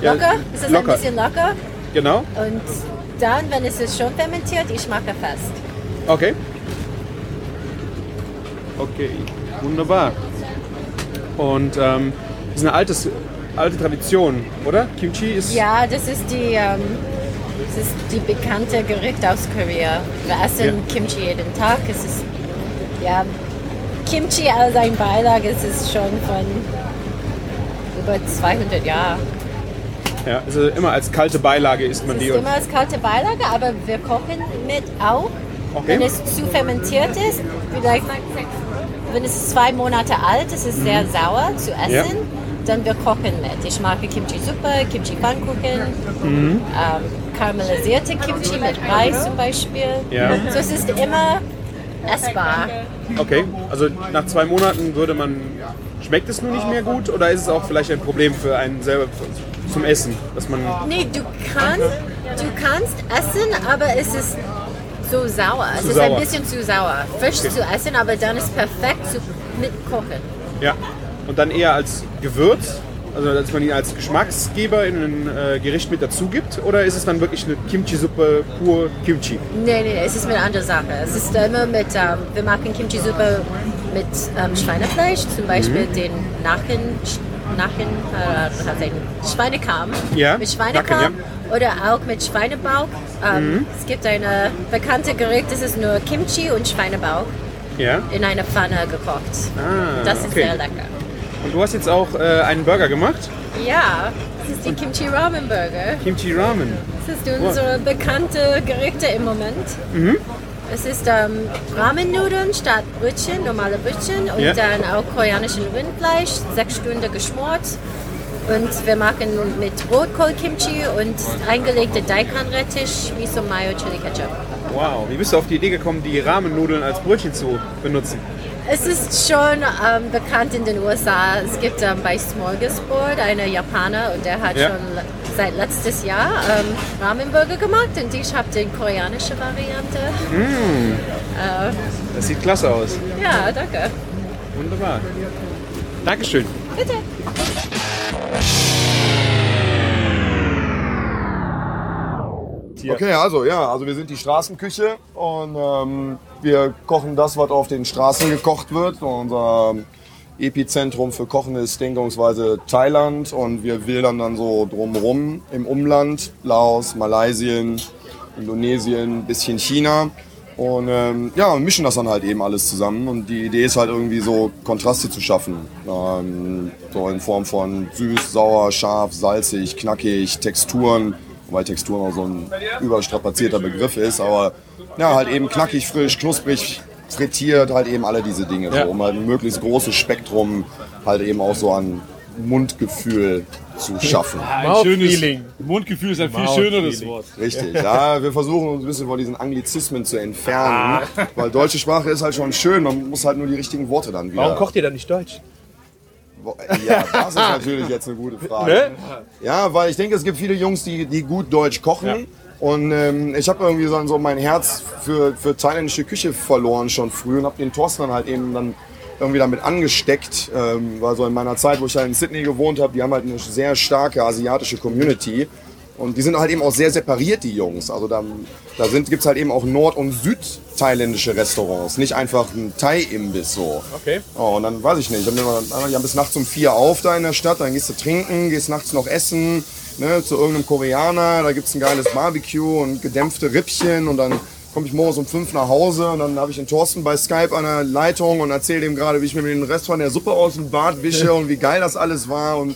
Ja, Locker? Es ist locker. ein bisschen locker. Genau. Und dann, wenn es ist schon fermentiert, ich mache fest. Okay. Okay, wunderbar. Und ähm, das ist eine altes, alte Tradition, oder? Kimchi ist. Ja, das ist die, ähm, das ist die bekannte Gericht aus Korea. Wir essen Kimchi jeden Tag. Es ist ja Kimchi als ein Beilage. Es ist schon von über 200 Jahren. Ja, also immer als kalte Beilage isst man Es die. ist immer als kalte Beilage, aber wir kochen mit auch. Okay. Wenn es zu fermentiert ist, vielleicht wenn es zwei Monate alt ist, ist es sehr sauer zu essen, Ja. dann wir kochen mit. Ich mag Kimchi-Suppe, Kimchi-Pfannkuchen, Mhm. ähm, karamellisierte Kimchi mit Reis zum Beispiel. Ja. So es ist immer essbar. okay, also nach zwei Monaten würde man. Schmeckt es nur nicht mehr gut oder ist es auch vielleicht ein Problem für einen selber zum Essen, dass man. Nee, du kannst, du kannst essen, aber es ist so sauer. Zu es ist sauer. ein bisschen zu sauer. Frisch Okay. zu essen, aber dann ist perfekt zu, mit Kochen. Ja. Und dann eher als Gewürz, also dass man ihn als Geschmacksgeber in ein äh, Gericht mit dazu gibt oder ist es dann wirklich eine Kimchi-Suppe pur Kimchi? Nee, nee, es ist mit einer Sache. Es ist immer mit, ähm, wir machen Kimchi-Suppe mit ähm, Schweinefleisch, zum Beispiel Mhm. den Nachen, Nachen äh, denn? Schweinekamm. Ja, Mit Schweinekamm Nacken, oder auch mit Schweinebauch. Ähm, Mhm. Es gibt eine bekannte Gericht, das ist nur Kimchi und Schweinebauch Ja. in einer Pfanne gekocht. Ah, das ist okay. sehr lecker. Und du hast jetzt auch äh, einen Burger gemacht? Ja, das ist die Kimchi Ramen Burger. Kimchi Ramen. Das ist unsere bekannte Gerichte im Moment. Mhm. Es ist ähm, Ramen-Nudeln statt Brötchen, normale Brötchen und Ja. dann auch koreanischen Rindfleisch, sechs Stunden geschmort. Und wir machen mit Rotkohl-Kimchi und eingelegte Daikon-Rettich, Miso Mayo, Chili Ketchup. Wow, wie bist du auf die Idee gekommen, die Rahmennudeln als Brötchen zu benutzen? Es ist schon ähm, bekannt in den USA. Es gibt ähm, bei Smorgasbord einen Japaner und der hat Ja. schon seit letztes Jahr ähm, Ramenburger gemacht und ich habe die koreanische Variante. Mm. Äh, das sieht klasse aus. Ja, danke. Wunderbar. Dankeschön. Bitte. Okay, also ja, also wir sind die Straßenküche und ähm, wir kochen das, was auf den Straßen gekocht wird. Unser Epizentrum für Kochen ist denkungsweise Thailand und wir wildern dann so drumherum im Umland, Laos, Malaysien, Indonesien, bisschen China. Und ähm, ja, und mischen das dann halt eben alles zusammen. Und die Idee ist halt irgendwie so Kontraste zu schaffen. Ähm, so in Form von süß, sauer, scharf, salzig, knackig, Texturen. Wobei Texturen auch so ein überstrapazierter Begriff ist. Aber ja, halt eben knackig, frisch, knusprig, frittiert, halt eben alle diese Dinge. Ja. So, um halt ein möglichst großes Spektrum halt eben auch so an Mundgefühl zu schaffen. Ein schönes Mundgefühl ist ein viel schöneres Wort. Richtig, ja, wir versuchen uns ein bisschen von diesen Anglizismen zu entfernen, weil deutsche Sprache ist halt schon schön, man muss halt nur die richtigen Worte dann wieder. Warum kocht ihr dann nicht Deutsch? Ja, das ist natürlich jetzt eine gute Frage. Ne? Ja, weil ich denke, es gibt viele Jungs, die, die gut Deutsch kochen. Und ähm, ich habe irgendwie so, so mein Herz für, für thailändische Küche verloren schon früh und habe den Thorsten dann halt eben dann irgendwie damit angesteckt. Ähm, war so in meiner Zeit, wo ich halt in Sydney gewohnt habe, die haben halt eine sehr starke asiatische Community. Und die sind halt eben auch sehr separiert, die Jungs. Also da, da gibt es halt eben auch nord- und südthailändische Restaurants, nicht einfach ein Thai-Imbiss so. Okay. Oh, und dann weiß ich nicht, dann bin ich ja bis nachts um vier auf da in der Stadt, dann gehst du trinken, gehst nachts noch essen, ne, zu irgendeinem Koreaner, da gibt's ein geiles Barbecue und gedämpfte Rippchen. Und dann komme ich morgens um fünf nach Hause. Und dann habe ich den Thorsten bei Skype an der Leitung und erzähle ihm gerade, wie ich mir den Rest von der Suppe aus dem Bad wische und wie geil das alles war. Und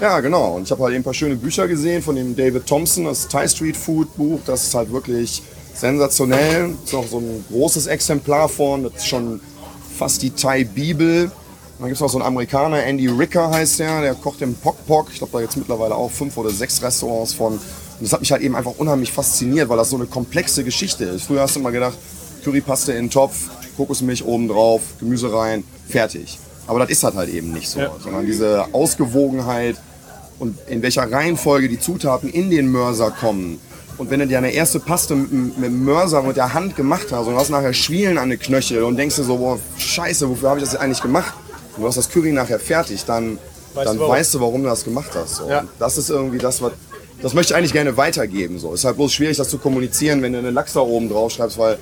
ja, genau. Und ich habe halt eben ein paar schöne Bücher gesehen von dem David Thompson, das Thai Street Food Buch. Das ist halt wirklich sensationell. Ist noch so ein großes Exemplar von. Das ist schon fast die Thai Bibel. Und dann gibt es noch so einen Amerikaner, Andy Ricker heißt der, der kocht im Pok Pok. Ich glaube, da gibt es mittlerweile auch fünf oder sechs Restaurants von. Und das hat mich halt eben einfach unheimlich fasziniert, weil das so eine komplexe Geschichte ist. Früher hast du immer gedacht, Currypaste in den Topf, Kokosmilch oben drauf, Gemüse rein, fertig. Aber das ist halt halt eben nicht so, sondern diese Ausgewogenheit und in welcher Reihenfolge die Zutaten in den Mörser kommen. Und wenn du dir eine erste Paste mit, dem- mit dem Mörser mit der Hand gemacht hast und hast nachher Schwielen an den Knöchel und denkst dir so, boah, scheiße, wofür habe ich das jetzt eigentlich gemacht? Und du hast das Curry nachher fertig, dann, Weißt dann du warum? weißt du, warum du das gemacht hast. Ja. Das ist irgendwie das, was das möchte ich eigentlich gerne weitergeben. So. Ist halt bloß schwierig, das zu kommunizieren, wenn du eine Lachs da oben drauf schreibst, weil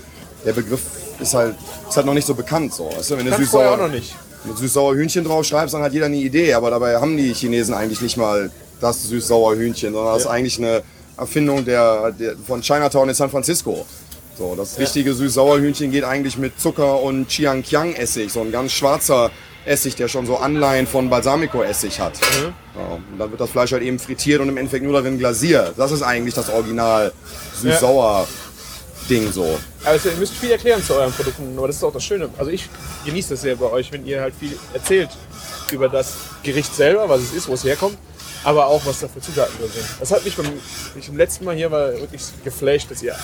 der Begriff ist halt, ist halt noch nicht so bekannt. So. Weißt du, wenn du vorher auch noch nicht. Wenn du süß-sauer Hühnchen drauf schreibst, dann hat jeder eine Idee. Aber dabei haben die Chinesen eigentlich nicht mal das süß-sauer Hühnchen, sondern das ist eigentlich eine Erfindung der, der, von Chinatown in San Francisco. So, das richtige süß-sauer Hühnchen geht eigentlich mit Zucker und Chiang Kiang Essig, so ein ganz schwarzer Essig, der schon so Anleihen von Balsamico Essig hat. Ja, und dann wird das Fleisch halt eben frittiert und im Endeffekt nur darin glasiert. Das ist eigentlich das Original süß-sauer Ding so. Also ihr müsst viel erklären zu euren Produkten, aber das ist auch das Schöne. Also ich genieße das sehr bei euch, wenn ihr halt viel erzählt über das Gericht selber, was es ist, wo es herkommt, aber auch was da für Zutaten drin sind. Das hat mich beim ich beim letzten Mal hier war wirklich geflasht, dass ihr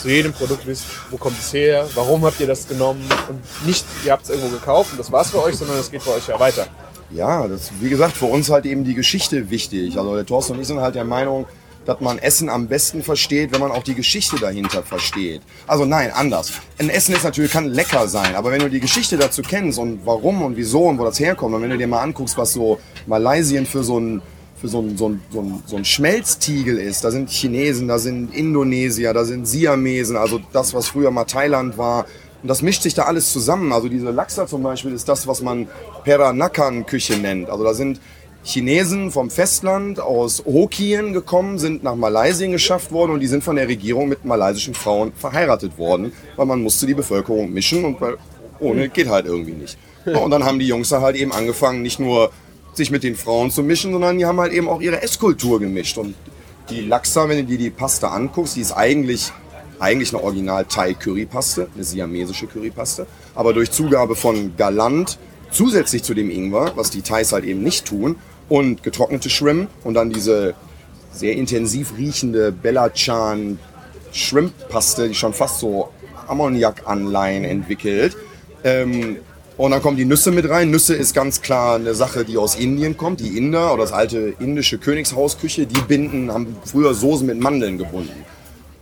zu jedem Produkt wisst, wo kommt es her, warum habt ihr das genommen und nicht, ihr habt es irgendwo gekauft und das war's für euch, sondern es geht für euch ja weiter. Ja, das wie gesagt, für uns halt eben die Geschichte wichtig. Also der Thorsten und ich sind halt der Meinung, dass man Essen am besten versteht, wenn man auch die Geschichte dahinter versteht. Also nein, anders. Ein Essen ist natürlich, kann lecker sein, aber wenn du die Geschichte dazu kennst und warum und wieso und wo das herkommt, und wenn du dir mal anguckst, was so Malaysien für so ein für so ein, so, ein, so, ein, so ein Schmelztiegel ist. Da sind Chinesen, da sind Indonesier, da sind Siamesen, also das, was früher mal Thailand war. Und das mischt sich da alles zusammen. Also diese Lachsa zum Beispiel ist das, was man Peranakan-Küche nennt. Also da sind Chinesen vom Festland aus Hokkien gekommen, sind nach Malaysien geschafft worden und die sind von der Regierung mit malaysischen Frauen verheiratet worden, weil man musste die Bevölkerung mischen und weil ohne geht halt irgendwie nicht. Und dann haben die Jungs da halt eben angefangen, nicht nur sich mit den Frauen zu mischen, sondern die haben halt eben auch ihre Esskultur gemischt. Und die Laksa, wenn du dir die Pasta anguckst, die ist eigentlich, eigentlich eine original Thai-Currypaste, eine siamesische Currypaste, aber durch Zugabe von Galant zusätzlich zu dem Ingwer, was die Thais halt eben nicht tun, und getrocknete Shrimp und dann diese sehr intensiv riechende Bellachan Shrimp-Paste, die schon fast so Ammoniak-Anleihen entwickelt. Ähm, und dann kommen die Nüsse mit rein. Nüsse ist ganz klar eine Sache, die aus Indien kommt. Die Inder oder das alte indische Königshausküche, die binden, haben früher Soßen mit Mandeln gebunden.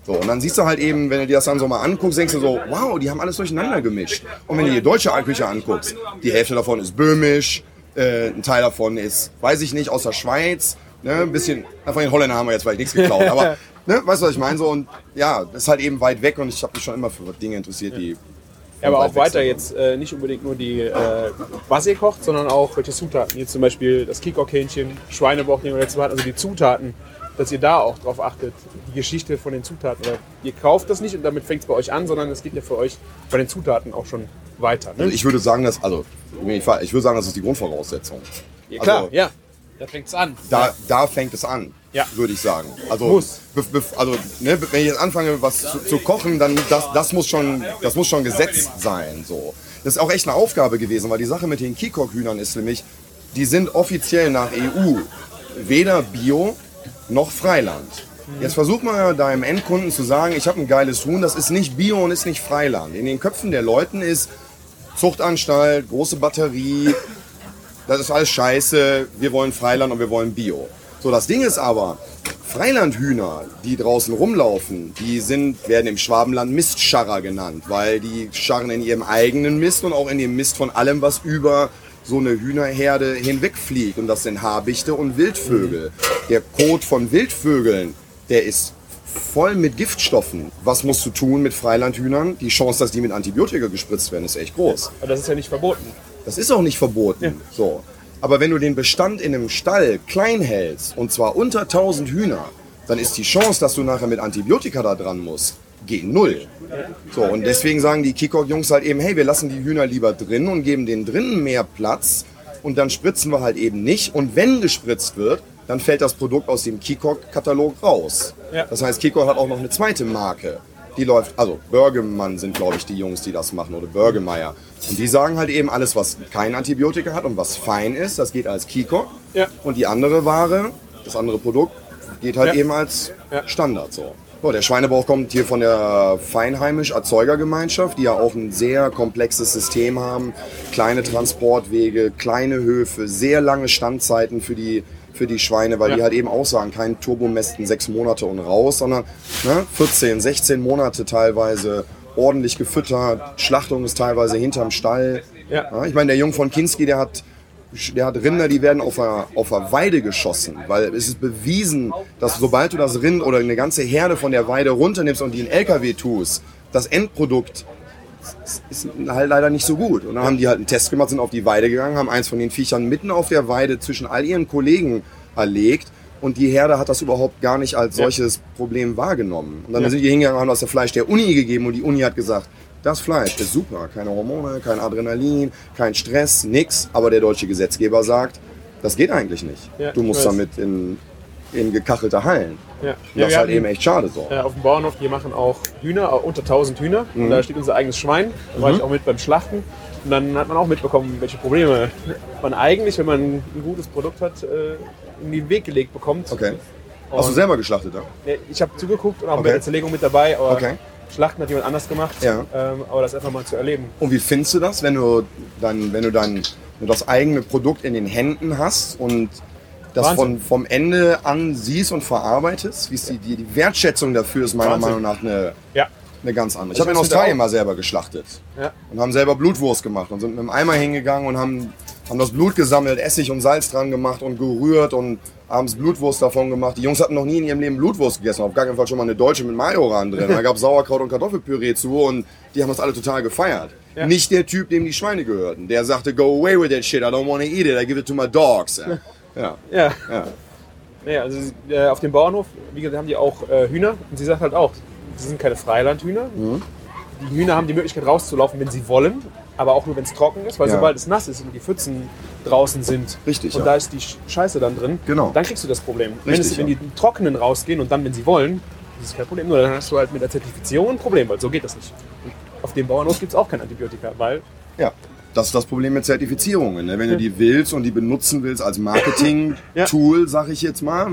So, und dann siehst du halt eben, wenn du dir das dann so mal anguckst, denkst du so, wow, die haben alles durcheinander gemischt. Und wenn du dir die deutsche Küche anguckst, die Hälfte davon ist böhmisch, äh, ein Teil davon ist, weiß ich nicht, aus der Schweiz, ne, ein bisschen, von den Holländern haben wir jetzt vielleicht nichts geklaut, aber Ne? Weißt du, was ich meine? So, und ja, das ist halt eben weit weg und ich habe mich schon immer für Dinge interessiert, die. Ja, aber auch weiter sind. jetzt äh, nicht unbedingt nur die, äh, was ihr kocht, sondern auch welche Zutaten. Jetzt zum Beispiel das Kikok-Hähnchen, Schweinebauch, den wir letztes Mal hatten, also die Zutaten, dass ihr da auch drauf achtet, die Geschichte von den Zutaten. Oder ihr kauft das nicht und damit fängt es bei euch an, sondern es geht ja für euch bei den Zutaten auch schon weiter. Ne? Also ich würde sagen, dass, also, ich würde sagen, das ist die Grundvoraussetzung. ja, klar, also, ja. Da fängt es an. Da, da fängt es an, Ja. würde ich sagen. Also, Muss. also ne, wenn ich jetzt anfange, was zu, zu kochen, dann das, das, muss schon, das muss schon gesetzt sein. So. Das ist auch echt eine Aufgabe gewesen, weil die Sache mit den Kikok-Hühnern ist nämlich, die sind offiziell nach EU weder Bio noch Freiland. Jetzt versuch mal deinem Endkunden zu sagen, ich habe ein geiles Huhn, das ist nicht Bio und ist nicht Freiland. In den Köpfen der Leuten ist Zuchtanstalt, große Batterie, das ist alles scheiße, wir wollen Freiland und wir wollen Bio. So, das Ding ist aber, Freilandhühner, die draußen rumlaufen, die sind, werden im Schwabenland Mistscharrer genannt, weil die scharren in ihrem eigenen Mist und auch in dem Mist von allem, was über so eine Hühnerherde hinwegfliegt. Und das sind Habichte und Wildvögel. Der Kot von Wildvögeln, der ist voll mit Giftstoffen. Was musst du tun mit Freilandhühnern? Die Chance, dass die mit Antibiotika gespritzt werden, ist echt groß. Aber das ist ja nicht verboten. Das ist auch nicht verboten. So. Aber wenn du den Bestand in einem Stall klein hältst, und zwar unter 1000 Hühner, dann ist die Chance, dass du nachher mit Antibiotika da dran musst, gegen null. So, und deswegen sagen die Kikok-Jungs halt eben, hey, wir lassen die Hühner lieber drin und geben denen drinnen mehr Platz und dann spritzen wir halt eben nicht. Und wenn gespritzt wird, dann fällt das Produkt aus dem Kikok-Katalog raus. Ja. Das heißt, Kikok hat auch noch eine zweite Marke. Die läuft, also Börgemann sind, glaube ich, die Jungs, die das machen, oder Börgemeier. Und die sagen halt eben, alles, was kein Antibiotika hat und was fein ist, das geht als Kikok. Ja. Und die andere Ware, das andere Produkt, geht halt Ja. eben als. Standard so. So, der Schweinebauch kommt hier von der Feinheimisch Erzeugergemeinschaft, die ja auch ein sehr komplexes System haben. Kleine Transportwege, kleine Höfe, sehr lange Standzeiten für die, für die Schweine, weil Ja. die halt eben auch sagen, kein Turbomästen sechs Monate und raus, sondern ne, 14, 16 Monate teilweise ordentlich gefüttert. Schlachtung ist teilweise hinterm Stall. Ja. ich meine, der Jung von Kinski, der hat der hat Rinder, die werden auf der, auf der Weide geschossen, weil es ist bewiesen, dass sobald du das Rind oder eine ganze Herde von der Weide runternimmst und die in LKW tust, das Endprodukt ist halt leider nicht so gut. Und dann haben die halt einen Test gemacht, sind auf die Weide gegangen, haben eins von den Viechern mitten auf der Weide zwischen all ihren Kollegen erlegt und die Herde hat das überhaupt gar nicht als Ja. solches Problem wahrgenommen. Und dann Ja. sind die hingegangen, haben das Fleisch der Uni gegeben und die Uni hat gesagt, das Fleisch ist super, keine Hormone, kein Adrenalin, kein Stress, nix. Aber der deutsche Gesetzgeber sagt, das geht eigentlich nicht. Ja, du musst damit in, in gekachelte Hallen. Ja. Das wir ist halt eben echt schade so. Äh, auf dem Bauernhof, wir machen auch Hühner, äh, unter 1000 Hühner. Mhm. Und da steht unser eigenes Schwein. Da war Mhm. ich auch mit beim Schlachten. Und dann hat man auch mitbekommen, welche Probleme man eigentlich, wenn man ein gutes Produkt hat, äh, in den Weg gelegt bekommt. Okay. Hast du Und- selber geschlachtet, ja? Ich habe zugeguckt und auch Okay. bei der Zerlegung mit dabei, aber Okay. Schlachten hat jemand anders gemacht. Ja. Ähm, aber das einfach mal zu erleben. Und wie findest du das, wenn du dann, wenn du dann wenn du das eigene Produkt in den Händen hast und das von, vom Ende an siehst und verarbeitest? Wie ist die, die, die Wertschätzung dafür ist meiner Wahnsinn. Meinung nach eine, Ja. eine ganz andere. Ich Ich habe in Australien mal selber geschlachtet Ja. und haben selber Blutwurst gemacht und sind mit dem Eimer hingegangen und haben, haben das Blut gesammelt, Essig und Salz dran gemacht und gerührt und abends Blutwurst davon gemacht. Die Jungs hatten noch nie in ihrem Leben Blutwurst gegessen, auf gar keinen Fall schon mal eine deutsche mit Majoran drin. Da gab es Sauerkraut und Kartoffelpüree zu und die haben das alle total gefeiert. Ja. Nicht der Typ, dem die Schweine gehörten. Der sagte, go away with that shit, I don't want to eat it, I give it to my dogs. Ja. Ja. Ja. ja. Nee, also äh, auf dem Bauernhof, wie gesagt, haben die auch äh, Hühner. Und sie sagt halt auch, sie sind keine Freilandhühner. Mhm. Die Hühner haben die Möglichkeit rauszulaufen, wenn sie wollen. Aber auch nur, wenn es trocken ist. Weil Ja. sobald es nass ist und die Pfützen draußen sind Richtig, und ja. da ist die Sch- Scheiße dann drin, Genau. dann kriegst du das Problem. wenn, Richtig, es, wenn die Trockenen rausgehen und dann, wenn sie wollen, ist es kein Problem. Nur dann hast du halt mit der Zertifizierung ein Problem, weil so geht das nicht. Und auf dem Bauernhof gibt es auch kein Antibiotika, weil Ja, das ist das Problem mit Zertifizierungen. Ne? Wenn du die willst und die benutzen willst als Marketing-Tool, sag ich jetzt mal,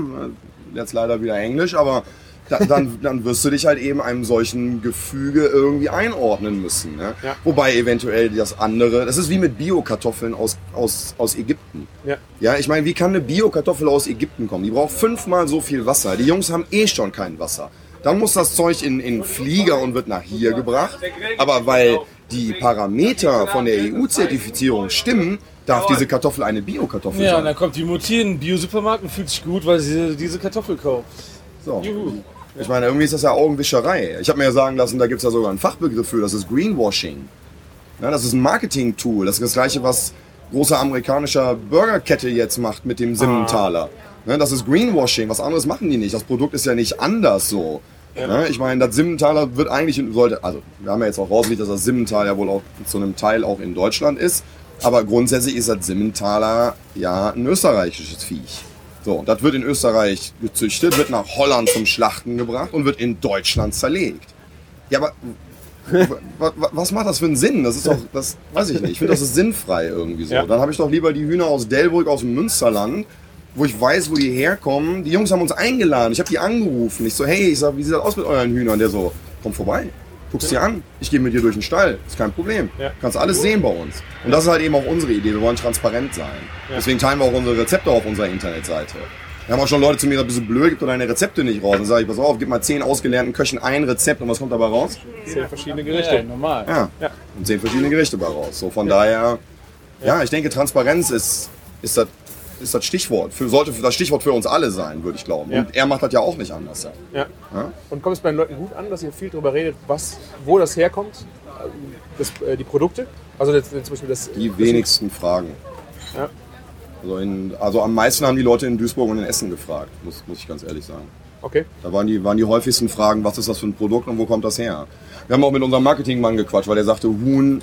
jetzt leider wieder Englisch, aber da, dann, dann wirst du dich halt eben einem solchen Gefüge irgendwie einordnen müssen. Ne? Ja. Wobei eventuell das andere, das ist wie mit Bio-Kartoffeln aus, aus, aus Ägypten. ja, Ja, ich meine, wie kann eine Bio-Kartoffel aus Ägypten kommen? Die braucht fünfmal so viel Wasser. Die Jungs haben eh schon kein Wasser. Dann muss das Zeug in, in Flieger und wird nach hier gebracht. Aber weil die Parameter von der EU-Zertifizierung stimmen, darf diese Kartoffel eine Bio-Kartoffel Ja, und sein. dann kommt die Mutti in den Bio-Supermarkt und fühlt sich gut, weil sie diese Kartoffel kauft. So. Juhu. Ich meine, irgendwie ist das ja Augenwischerei. Ich habe mir ja sagen lassen, da gibt es ja sogar einen Fachbegriff für, das ist Greenwashing. Ja, das ist ein Marketing-Tool. Das ist das gleiche, was große amerikanischer Burgerkette jetzt macht mit dem Simmentaler. Ne, das ist Greenwashing. Was anderes machen die nicht. Das Produkt ist ja nicht anders so. Ne, ich meine, das Simmentaler wird eigentlich, sollte, also wir haben ja jetzt auch rausgelegt, dass das Simmental ja wohl auch zu einem Teil auch in Deutschland ist. Aber grundsätzlich ist das Simmentaler ja ein österreichisches Viech. So, das wird in Österreich gezüchtet, wird nach Holland zum Schlachten gebracht und wird in Deutschland zerlegt. Ja, aber wa- wa- was macht das für einen Sinn? Das ist doch, das weiß ich nicht. Ich finde, das ist sinnfrei irgendwie so. Ja. Dann habe ich doch lieber die Hühner aus Delbrück, aus dem Münsterland, wo ich weiß, wo die herkommen. Die Jungs haben uns eingeladen. Ich habe die angerufen. Ich so, hey, ich sag, wie sieht das aus mit euren Hühnern? Der so, komm vorbei. Guck's dir an. Ich gehe mit dir durch den Stall. Ist kein Problem. Ja. Kannst alles sehen bei uns. Und das ist halt eben auch unsere Idee. Wir wollen transparent sein. Ja. Deswegen teilen wir auch unsere Rezepte auf unserer Internetseite. Wir haben auch schon Leute zu mir gesagt, bist du blöd, gib doch deine Rezepte nicht raus. Dann sage ich, pass auf, gib mal zehn ausgelernten Köchen ein Rezept und was kommt dabei raus? Zehn verschiedene Gerichte. Ja, normal. Ja. Ja. Und zehn verschiedene Gerichte bei raus. So von daher, ja, ich denke, Transparenz ist, ist das ist das Stichwort. Für, sollte das Stichwort für uns alle sein, würde ich glauben. Ja. Und er macht das ja auch nicht anders. Ja. Ja. Und kommt es bei den Leuten gut an, dass ihr viel darüber redet, was, wo das herkommt? Das, äh, die Produkte? Also das, zum Beispiel das. Die wenigsten Fragen. Ja. Also, in, also am meisten haben die Leute in Duisburg und in Essen gefragt, muss, muss ich ganz ehrlich sagen. Okay. Da waren die, waren die häufigsten Fragen, was ist das für ein Produkt und wo kommt das her? Wir haben auch mit unserem Marketingmann gequatscht, weil der sagte, Huhn,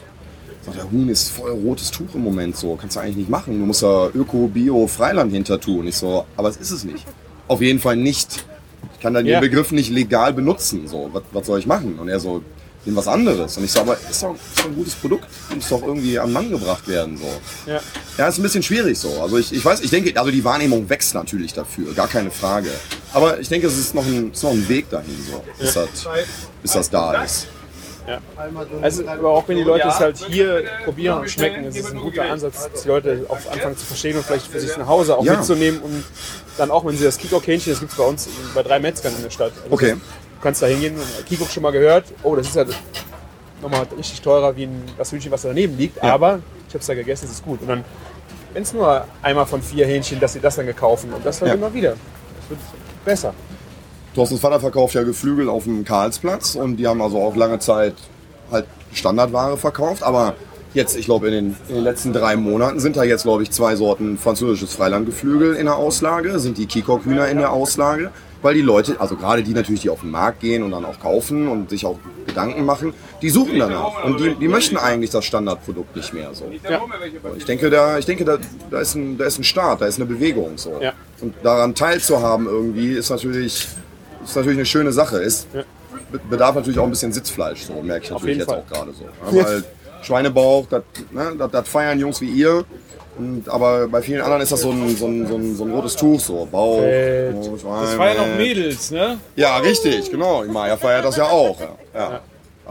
sagt er, Huhn ist voll rotes Tuch im Moment so. Kannst du eigentlich nicht machen. Du musst da Öko, Bio, Freiland hinter tun. Ich so, aber es ist es nicht. Auf jeden Fall nicht. Ich kann dann Ja. den Begriff nicht legal benutzen. So, was, was soll ich machen? Und er so, nimm was anderes. Und ich so, aber ist doch, ist doch ein gutes Produkt. Muss doch irgendwie am Mann gebracht werden. So. Ja. Ja, ist ein bisschen schwierig so. Also ich, ich weiß, ich denke, also die Wahrnehmung wächst natürlich dafür, gar keine Frage. Aber ich denke, es ist noch ein, es ist noch ein Weg dahin, so, bis, das, bis das da ist. Ja. Also, aber auch wenn die Leute es halt hier probieren und schmecken, ist es ein guter Ansatz, dass die Leute auch anfangen zu verstehen und vielleicht für sich nach Hause auch Ja. mitzunehmen und dann auch, wenn sie das Kikok-Hähnchen, das gibt es bei uns bei drei Metzgern in der Stadt. Also Okay. Du kannst da hingehen und Kikok schon mal gehört, oh, das ist ja nochmal richtig teurer wie ein, das Hühnchen, was da daneben liegt, Ja. aber ich habe es da gegessen, es ist gut. Und dann, wenn es nur einmal von vier Hähnchen, dass sie das dann gekaufen und das dann Ja. immer wieder. Das wird besser. Thorstens Vater verkauft ja Geflügel auf dem Karlsplatz und die haben also auch lange Zeit halt Standardware verkauft, aber jetzt, ich glaube, in den, in den letzten drei Monaten sind da jetzt, glaube ich, zwei Sorten französisches Freilandgeflügel in der Auslage, sind die Kikok-Hühner in der Auslage, weil die Leute, also gerade die natürlich, die auf den Markt gehen und dann auch kaufen und sich auch Gedanken machen, die suchen danach und die, die möchten eigentlich das Standardprodukt nicht mehr so. Ich denke, da, ich denke da, da, ist ein, da ist ein Start, da ist eine Bewegung so. Ja. Und daran teilzuhaben irgendwie ist natürlich, ist natürlich eine schöne Sache. Ist, be- bedarf natürlich auch ein bisschen Sitzfleisch, so merke ich natürlich jetzt Fall. auch gerade so. Ja, weil Schweinebauch, das, ne, feiern Jungs wie ihr. Und, aber bei vielen anderen ist das so ein, so ein, so ein, so ein rotes Tuch, so Bauch. Fett. oh, Schwein, Das ja noch äh. Mädels, ne? Ja, richtig, genau. Die Maya feiert das ja auch. Ja.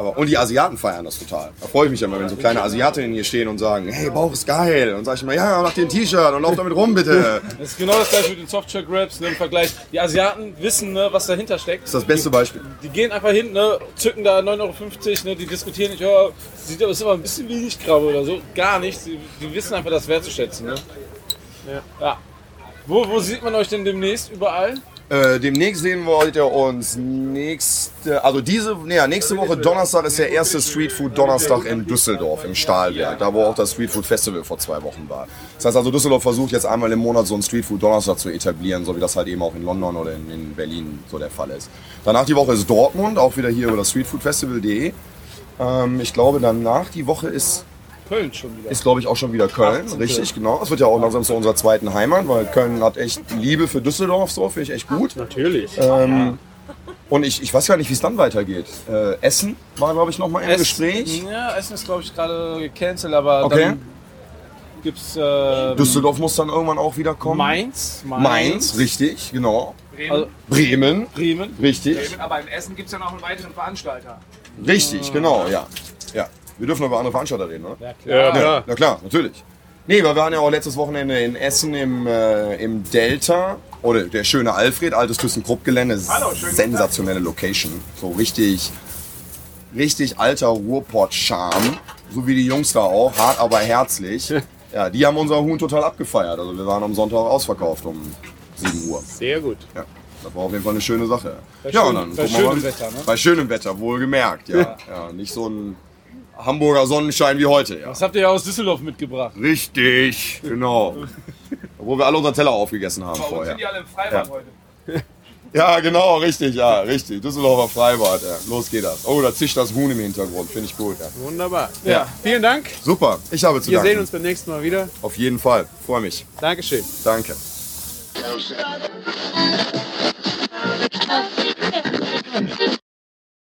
Ja. Aber, und die Asiaten feiern das total. Da freue ich mich immer, wenn so kleine Asiatinnen hier stehen und sagen, hey, Bauch ist geil. Und sag ich immer, ja, mach dir ein T-Shirt und lauf damit rum, bitte. Das ist genau das gleiche mit den Softshell Grabs ne, im Vergleich. Die Asiaten wissen, ne, was dahinter steckt. Das ist das beste Beispiel. Die gehen einfach hin, ne, zücken da 9,50 Euro, ne, die diskutieren nicht, oh, sieht aber, ist aber ein bisschen wenig Krabbe oder so. Gar nicht. Die, die wissen einfach das wertzuschätzen. Ne? Ja. ja. Wo, wo sieht man euch denn demnächst überall? Äh, demnächst sehen ihr uns nächste, also diese, nee, nächste Woche Donnerstag ist der erste Streetfood Donnerstag in Düsseldorf im Stahlwerk, da wo auch das Streetfood Festival vor zwei Wochen war. Das heißt also Düsseldorf versucht jetzt einmal im Monat so einen Streetfood Donnerstag zu etablieren, so wie das halt eben auch in London oder in, in Berlin so der Fall ist. Danach die Woche ist Dortmund, auch wieder hier über das Streetfoodfestival.de. Ähm, ich glaube danach die Woche ist Köln schon wieder. ist, glaube ich, auch schon wieder Köln. 18. Richtig, genau. Es wird ja auch langsam zu unserer zweiten Heimat, weil Köln hat echt Liebe für Düsseldorf, so finde ich echt gut. Natürlich. Ähm, und ich, ich weiß gar nicht, wie es dann weitergeht. Äh, Essen war, glaube ich, nochmal im Gespräch. Ja, Essen ist, glaube ich, gerade gecancelt, aber Okay. dann gibt's äh, Düsseldorf muss dann irgendwann auch wieder kommen. Mainz. Mainz, richtig, genau. Also, Bremen, Bremen. richtig. Aber in Essen gibt es ja noch einen weiteren Veranstalter. Richtig, genau, ja. Ja. Wir dürfen über andere Veranstalter reden, ne? Ja, klar. Ja, klar. Na klar, natürlich. Nee, wir waren ja auch letztes Wochenende in Essen im, äh, im Delta. Oder der schöne Alfred, altes ThyssenKrupp-Gelände. Sensationelle Location. So richtig, richtig alter Ruhrpott-Charme. So wie die Jungs da auch. Hart, aber herzlich. Ja, die haben unser Huhn total abgefeiert. Also wir waren am Sonntag ausverkauft um 7 Uhr. Sehr gut. Ja. Das war auf jeden Fall eine schöne Sache. Bei ja, schön- und dann bei gucken wir schönem mal. Wetter, ne? Bei schönem Wetter, wohlgemerkt, ja. ja. Nicht so ein Hamburger Sonnenschein wie heute. Ja. Das habt ihr ja aus Düsseldorf mitgebracht. Richtig, genau. Obwohl wir alle unseren Teller aufgegessen haben Bei uns vorher. sind die alle im Freibad Ja. heute. Ja, genau, richtig, ja, richtig. Düsseldorfer Freibad, ja. Los geht das. Oh, da zischt das Huhn im Hintergrund, finde ich gut, ja. Wunderbar. Ja. Ja. Vielen Dank. Super, ich habe zu Wir danken. sehen uns beim nächsten Mal wieder. Auf jeden Fall, freue mich. Dankeschön. Danke. Thank you.